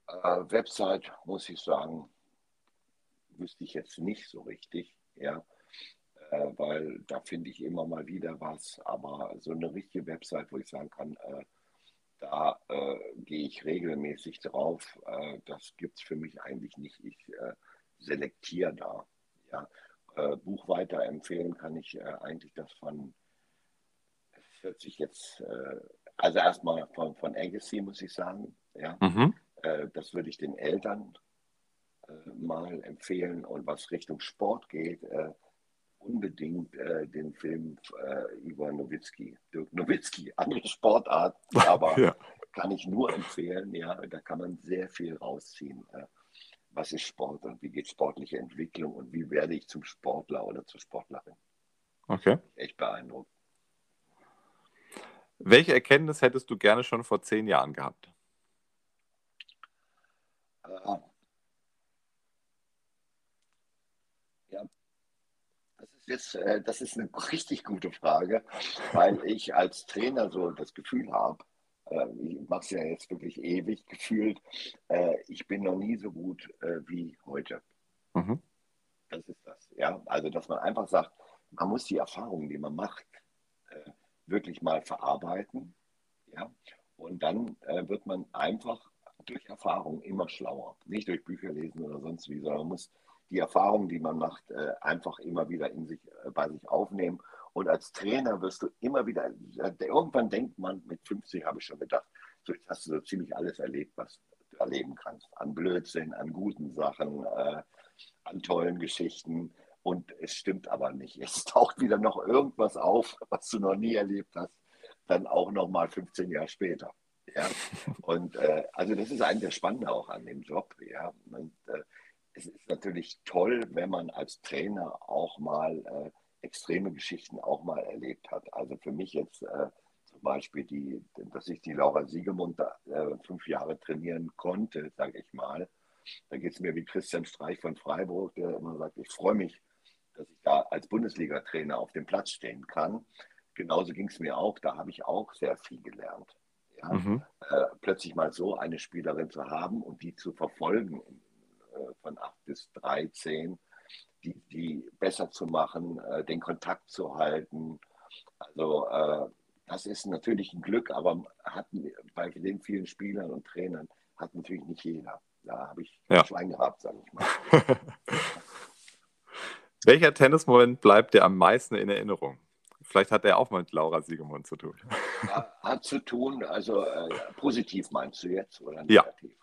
S3: Äh, Website, muss ich sagen, wüsste ich jetzt nicht so richtig, ja, äh, weil da finde ich immer mal wieder was, aber so eine richtige Website, wo ich sagen kann, äh, da gehe ich regelmäßig drauf, das gibt es für mich eigentlich nicht. Ich selektiere da. Ja. Buch weiterempfehlen kann ich eigentlich das von, hört sich jetzt, also erstmal von, von Agassi, muss ich sagen. Ja. Mhm. das würde ich den Eltern äh, mal empfehlen und was Richtung Sport geht, äh, unbedingt äh, den Film äh, Ivan Nowitzki, Dirk Nowitzki, andere Sportart, aber ja. kann ich nur empfehlen, ja, da kann man sehr viel rausziehen. Äh, was ist Sport und wie geht sportliche Entwicklung und wie werde ich zum Sportler oder zur Sportlerin?
S2: Okay.
S3: Echt beeindruckend.
S2: Welche Erkenntnis hättest du gerne schon vor zehn Jahren gehabt? Ah.
S3: Ja, das ist jetzt, äh, das ist eine richtig gute Frage, weil ich als Trainer so das Gefühl habe, äh, ich mache es ja jetzt wirklich ewig gefühlt, äh, ich bin noch nie so gut wie heute. Mhm. Das ist das, ja. Also, dass man einfach sagt, man muss die Erfahrungen, die man macht, wirklich mal verarbeiten, ja. Und dann wird man einfach durch Erfahrung immer schlauer. Nicht durch Bücher lesen oder sonst wie, sondern man muss die Erfahrungen, die man macht, äh, einfach immer wieder in sich, äh, bei sich aufnehmen. Und als Trainer wirst du immer wieder, äh, irgendwann denkt man, mit 50 habe ich schon gedacht, so jetzt hast du so ziemlich alles erlebt, was du erleben kannst. An Blödsinn, an guten Sachen, an tollen Geschichten. Und es stimmt aber nicht. Es taucht wieder noch irgendwas auf, was du noch nie erlebt hast, dann auch noch mal 15 Jahre später. Ja, und äh, also das ist ein der Spannende auch an dem Job. Ja, und, äh, es ist natürlich toll, wenn man als Trainer auch mal äh, extreme Geschichten auch mal erlebt hat. Also für mich jetzt äh, zum Beispiel, die, dass ich die Laura Siegemund äh, fünf Jahre trainieren konnte, sage ich mal. Da geht es mir wie Christian Streich von Freiburg, der immer sagt, ich freue mich, dass ich da als Bundesliga-Trainer auf dem Platz stehen kann. Genauso ging es mir auch, da habe ich auch sehr viel gelernt. Ja? Mhm. Äh, plötzlich mal so eine Spielerin zu haben und die zu verfolgen äh, von 8 bis 13, die, die besser zu machen, äh, den Kontakt zu halten. Also äh, das ist natürlich ein Glück, aber hat, bei den vielen Spielern und Trainern hat natürlich nicht jeder. Da habe ich ja. Schwein gehabt, sage ich mal.
S2: Welcher Tennismoment bleibt dir am meisten in Erinnerung? Vielleicht hat er auch mal mit Laura Siegemund zu tun.
S3: Hat zu tun, also äh, positiv meinst du jetzt oder negativ?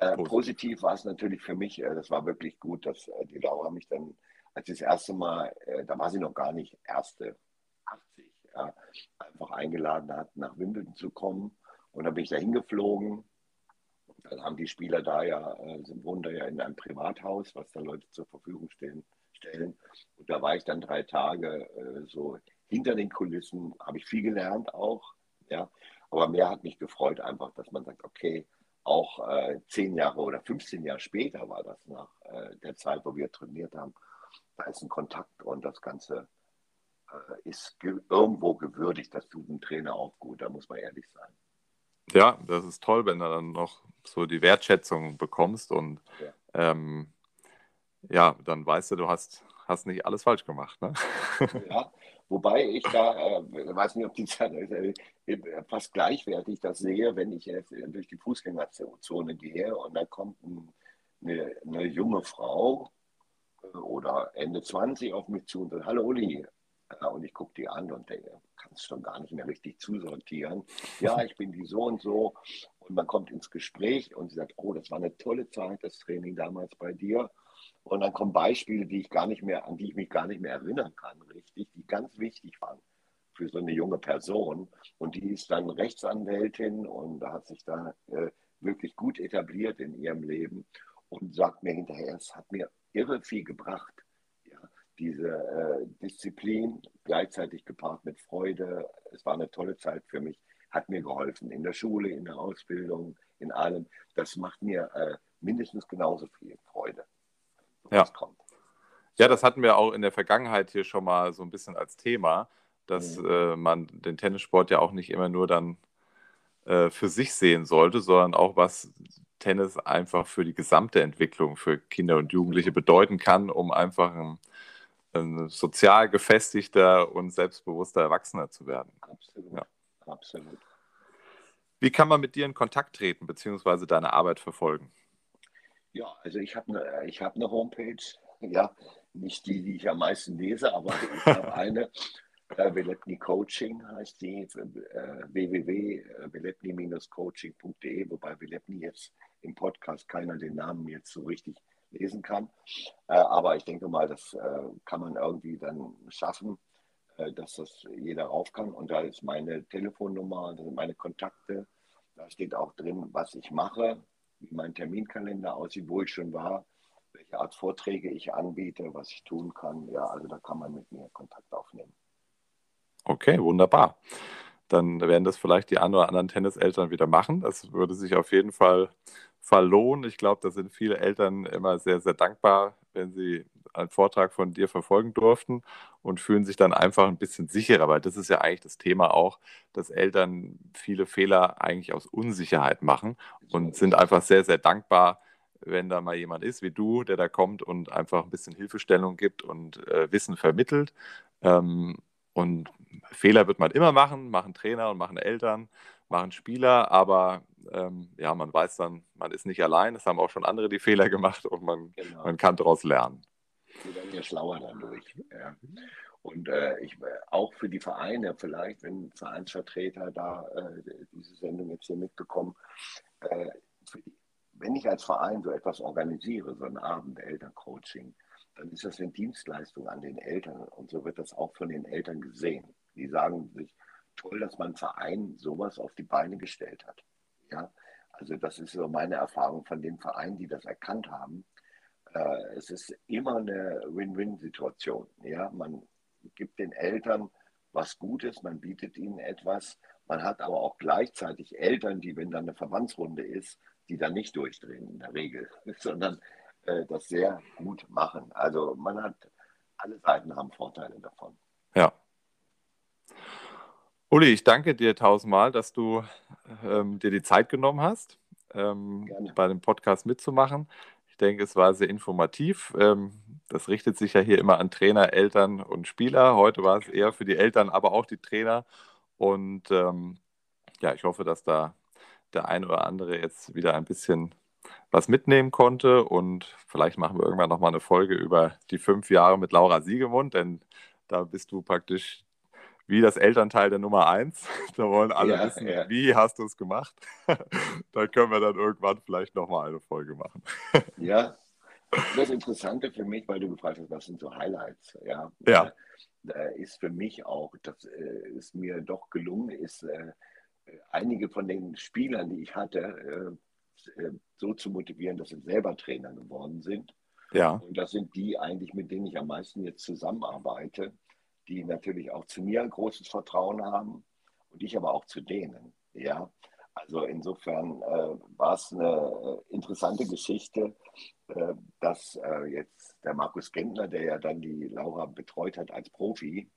S3: Ja. Äh, positiv war es natürlich für mich, äh, das war wirklich gut, dass äh, die Laura mich dann, als das erste Mal, äh, da war sie noch gar nicht erste 80, ja, einfach eingeladen hat, nach Wimbledon zu kommen. Und dann bin ich da hingeflogen. Dann haben die Spieler da ja, äh, sind wohnen da ja in einem Privathaus, was da Leute zur Verfügung stehen, stellen. Und da war ich dann drei Tage äh, so hinter den Kulissen, habe ich viel gelernt auch. Ja. Aber mehr hat mich gefreut einfach, dass man sagt, okay, auch äh, zehn Jahre oder 15 Jahre später war das nach äh, der Zeit, wo wir trainiert haben. Da ist ein Kontakt und das Ganze äh, ist ge irgendwo gewürdigt. Das tut ein Trainer auch gut, da muss man ehrlich sein.
S2: Ja, das ist toll, wenn du dann noch so die Wertschätzung bekommst und ja, ähm, ja dann weißt du, du hast, hast nicht alles falsch gemacht. Ne?
S3: Ja, Wobei ich da, äh, weiß nicht, ob die Zeit äh, fast gleichwertig das sehe, wenn ich jetzt durch die Fußgängerzone gehe und da kommt ein, eine, eine, junge Frau äh, oder Ende 20 auf mich zu und sagt, hallo Uli. Äh, und ich gucke die an und denke, kannst schon gar nicht mehr richtig zusortieren. Ja, ich bin die so und so. Und man kommt ins Gespräch und sie sagt, oh, das war eine tolle Zeit, das Training damals bei dir. Und dann kommen Beispiele, die ich gar nicht mehr, an die ich mich gar nicht mehr erinnern kann, richtig, die ganz wichtig waren für so eine junge Person. Und die ist dann Rechtsanwältin und hat sich da äh, wirklich gut etabliert in ihrem Leben und sagt mir hinterher, es hat mir irre viel gebracht. Ja, diese äh, Disziplin gleichzeitig gepaart mit Freude. Es war eine tolle Zeit für mich, hat mir geholfen in der Schule, in der Ausbildung, in allem. Das macht mir äh, mindestens genauso viel Freude
S2: ja. kommt. Ja, das hatten wir auch in der Vergangenheit hier schon mal so ein bisschen als Thema, dass mhm. äh, man den Tennissport ja auch nicht immer nur dann äh, für sich sehen sollte, sondern auch was Tennis einfach für die gesamte Entwicklung für Kinder und Jugendliche mhm. bedeuten kann, um einfach ein, ein sozial gefestigter und selbstbewusster Erwachsener zu werden.
S3: Absolut. Ja. Absolut.
S2: Wie kann man mit dir in Kontakt treten bzw. deine Arbeit verfolgen?
S3: Ja, also ich habe eine hab ne Homepage, ja, nicht die, die ich am meisten lese, aber ich habe eine. Äh, Velepni Coaching heißt die, äh, www.velepni-coaching.de, wobei Velepni jetzt im Podcast keiner den Namen jetzt so richtig lesen kann. Äh, aber ich denke mal, das äh, kann man irgendwie dann schaffen, äh, dass das jeder rauf kann. Und da ist meine Telefonnummer, da sind meine Kontakte. Da steht auch drin, was ich mache wie mein Terminkalender aussieht, wo ich schon war, welche Art Vorträge ich anbiete, was ich tun kann. Ja, also da kann man mit mir Kontakt aufnehmen.
S2: Okay, wunderbar. Dann werden das vielleicht die ein oder anderen Tenniseltern wieder machen. Das würde sich auf jeden Fall verlohnen. Ich glaube, da sind viele Eltern immer sehr, sehr dankbar wenn sie einen Vortrag von dir verfolgen durften und fühlen sich dann einfach ein bisschen sicherer, weil das ist ja eigentlich das Thema auch, dass Eltern viele Fehler eigentlich aus Unsicherheit machen und sind einfach sehr, sehr dankbar, wenn da mal jemand ist wie du, der da kommt und einfach ein bisschen Hilfestellung gibt und äh, Wissen vermittelt. Ähm, und Fehler wird man immer machen, machen Trainer und machen Eltern, machen Spieler, aber ähm, ja, man weiß dann, man ist nicht allein. Es haben auch schon andere die Fehler gemacht und man, genau. man kann daraus lernen.
S3: Wir werden ja schlauer dadurch. Ja. Und äh, ich, auch für die Vereine, vielleicht, wenn Vereinsvertreter da äh, diese Sendung jetzt hier mitbekommen, äh, die, wenn ich als Verein so etwas organisiere, so einen Abend Elterncoaching, dann ist das eine Dienstleistung an den Eltern und so wird das auch von den Eltern gesehen. Die sagen sich, toll, dass mein Verein sowas auf die Beine gestellt hat. Ja, also das ist so meine Erfahrung von den Vereinen, die das erkannt haben. Äh, es ist immer eine Win-Win-Situation. Ja, man gibt den Eltern was Gutes, man bietet ihnen etwas. Man hat aber auch gleichzeitig Eltern, die, wenn dann eine Verbandsrunde ist, die dann nicht durchdrehen in der Regel, sondern äh, das sehr gut machen. Also man hat, alle Seiten haben Vorteile davon.
S2: Ja. Uli, ich danke dir tausendmal, dass du ähm, dir die Zeit genommen hast, ähm, bei dem Podcast mitzumachen. Ich denke, es war sehr informativ. Ähm, das richtet sich ja hier immer an Trainer, Eltern und Spieler. Heute war es eher für die Eltern, aber auch die Trainer. Und ähm, ja, ich hoffe, dass da der ein oder andere jetzt wieder ein bisschen was mitnehmen konnte. Und vielleicht machen wir irgendwann nochmal eine Folge über die fünf Jahre mit Laura Siegemund, denn da bist du praktisch wie das Elternteil der Nummer eins. Da wollen alle ja, wissen, ja. wie hast du es gemacht. da können wir dann irgendwann vielleicht nochmal eine Folge machen.
S3: ja, das Interessante für mich, weil du gefragt hast, was sind so Highlights? Ja.
S2: ja.
S3: Da ist für mich auch, das äh, ist mir doch gelungen, ist äh, einige von den Spielern, die ich hatte, äh, so zu motivieren, dass sie selber Trainer geworden sind.
S2: Ja.
S3: Und das sind die eigentlich, mit denen ich am meisten jetzt zusammenarbeite, die natürlich auch zu mir ein großes Vertrauen haben und ich aber auch zu denen. Ja. Also insofern äh, war es eine interessante Geschichte, äh, dass äh, jetzt der Markus Gentner, der ja dann die Laura betreut hat als Profi,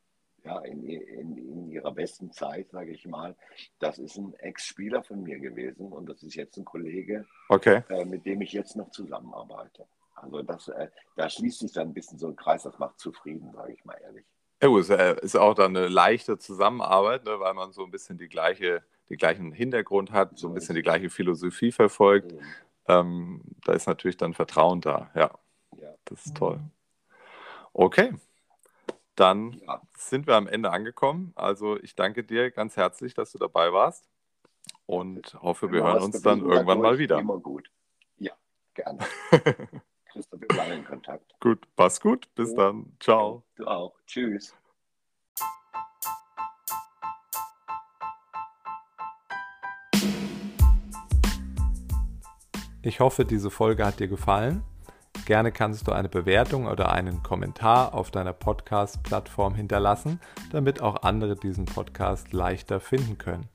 S3: ja, in, in, in ihrer besten Zeit, sage ich mal. Das ist ein Ex-Spieler von mir gewesen und das ist jetzt ein Kollege,
S2: okay.
S3: äh, mit dem ich jetzt noch zusammenarbeite. Also das, äh, da schließt sich dann ein bisschen so ein Kreis, das macht zufrieden, sage ich mal ehrlich.
S2: Ja, gut, es äh, ist auch dann eine leichte Zusammenarbeit, ne, weil man so ein bisschen die gleiche, den gleichen Hintergrund hat, so ein bisschen die gleiche Philosophie verfolgt. Mhm. Ähm, da ist natürlich dann Vertrauen da, ja. ja. Das ist toll. Okay, dann ja. sind wir am Ende angekommen. Also ich danke dir ganz herzlich, dass du dabei warst und hoffe, wir hören uns dann irgendwann mal wieder.
S3: Immer gut. Ja, gerne. Christoph, wir bleiben in Kontakt.
S2: Gut, pass gut. Bis ja. dann. Ciao.
S3: Du auch. Tschüss.
S2: Ich hoffe, diese Folge hat dir gefallen. Gerne kannst du eine Bewertung oder einen Kommentar auf deiner Podcast-Plattform hinterlassen, damit auch andere diesen Podcast leichter finden können.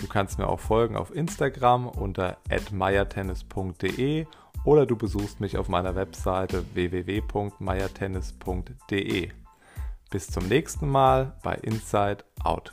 S2: Du kannst mir auch folgen auf Instagram unter @meiertennis.de oder du besuchst mich auf meiner Webseite www.meiertennis.de. Bis zum nächsten Mal bei Inside Out.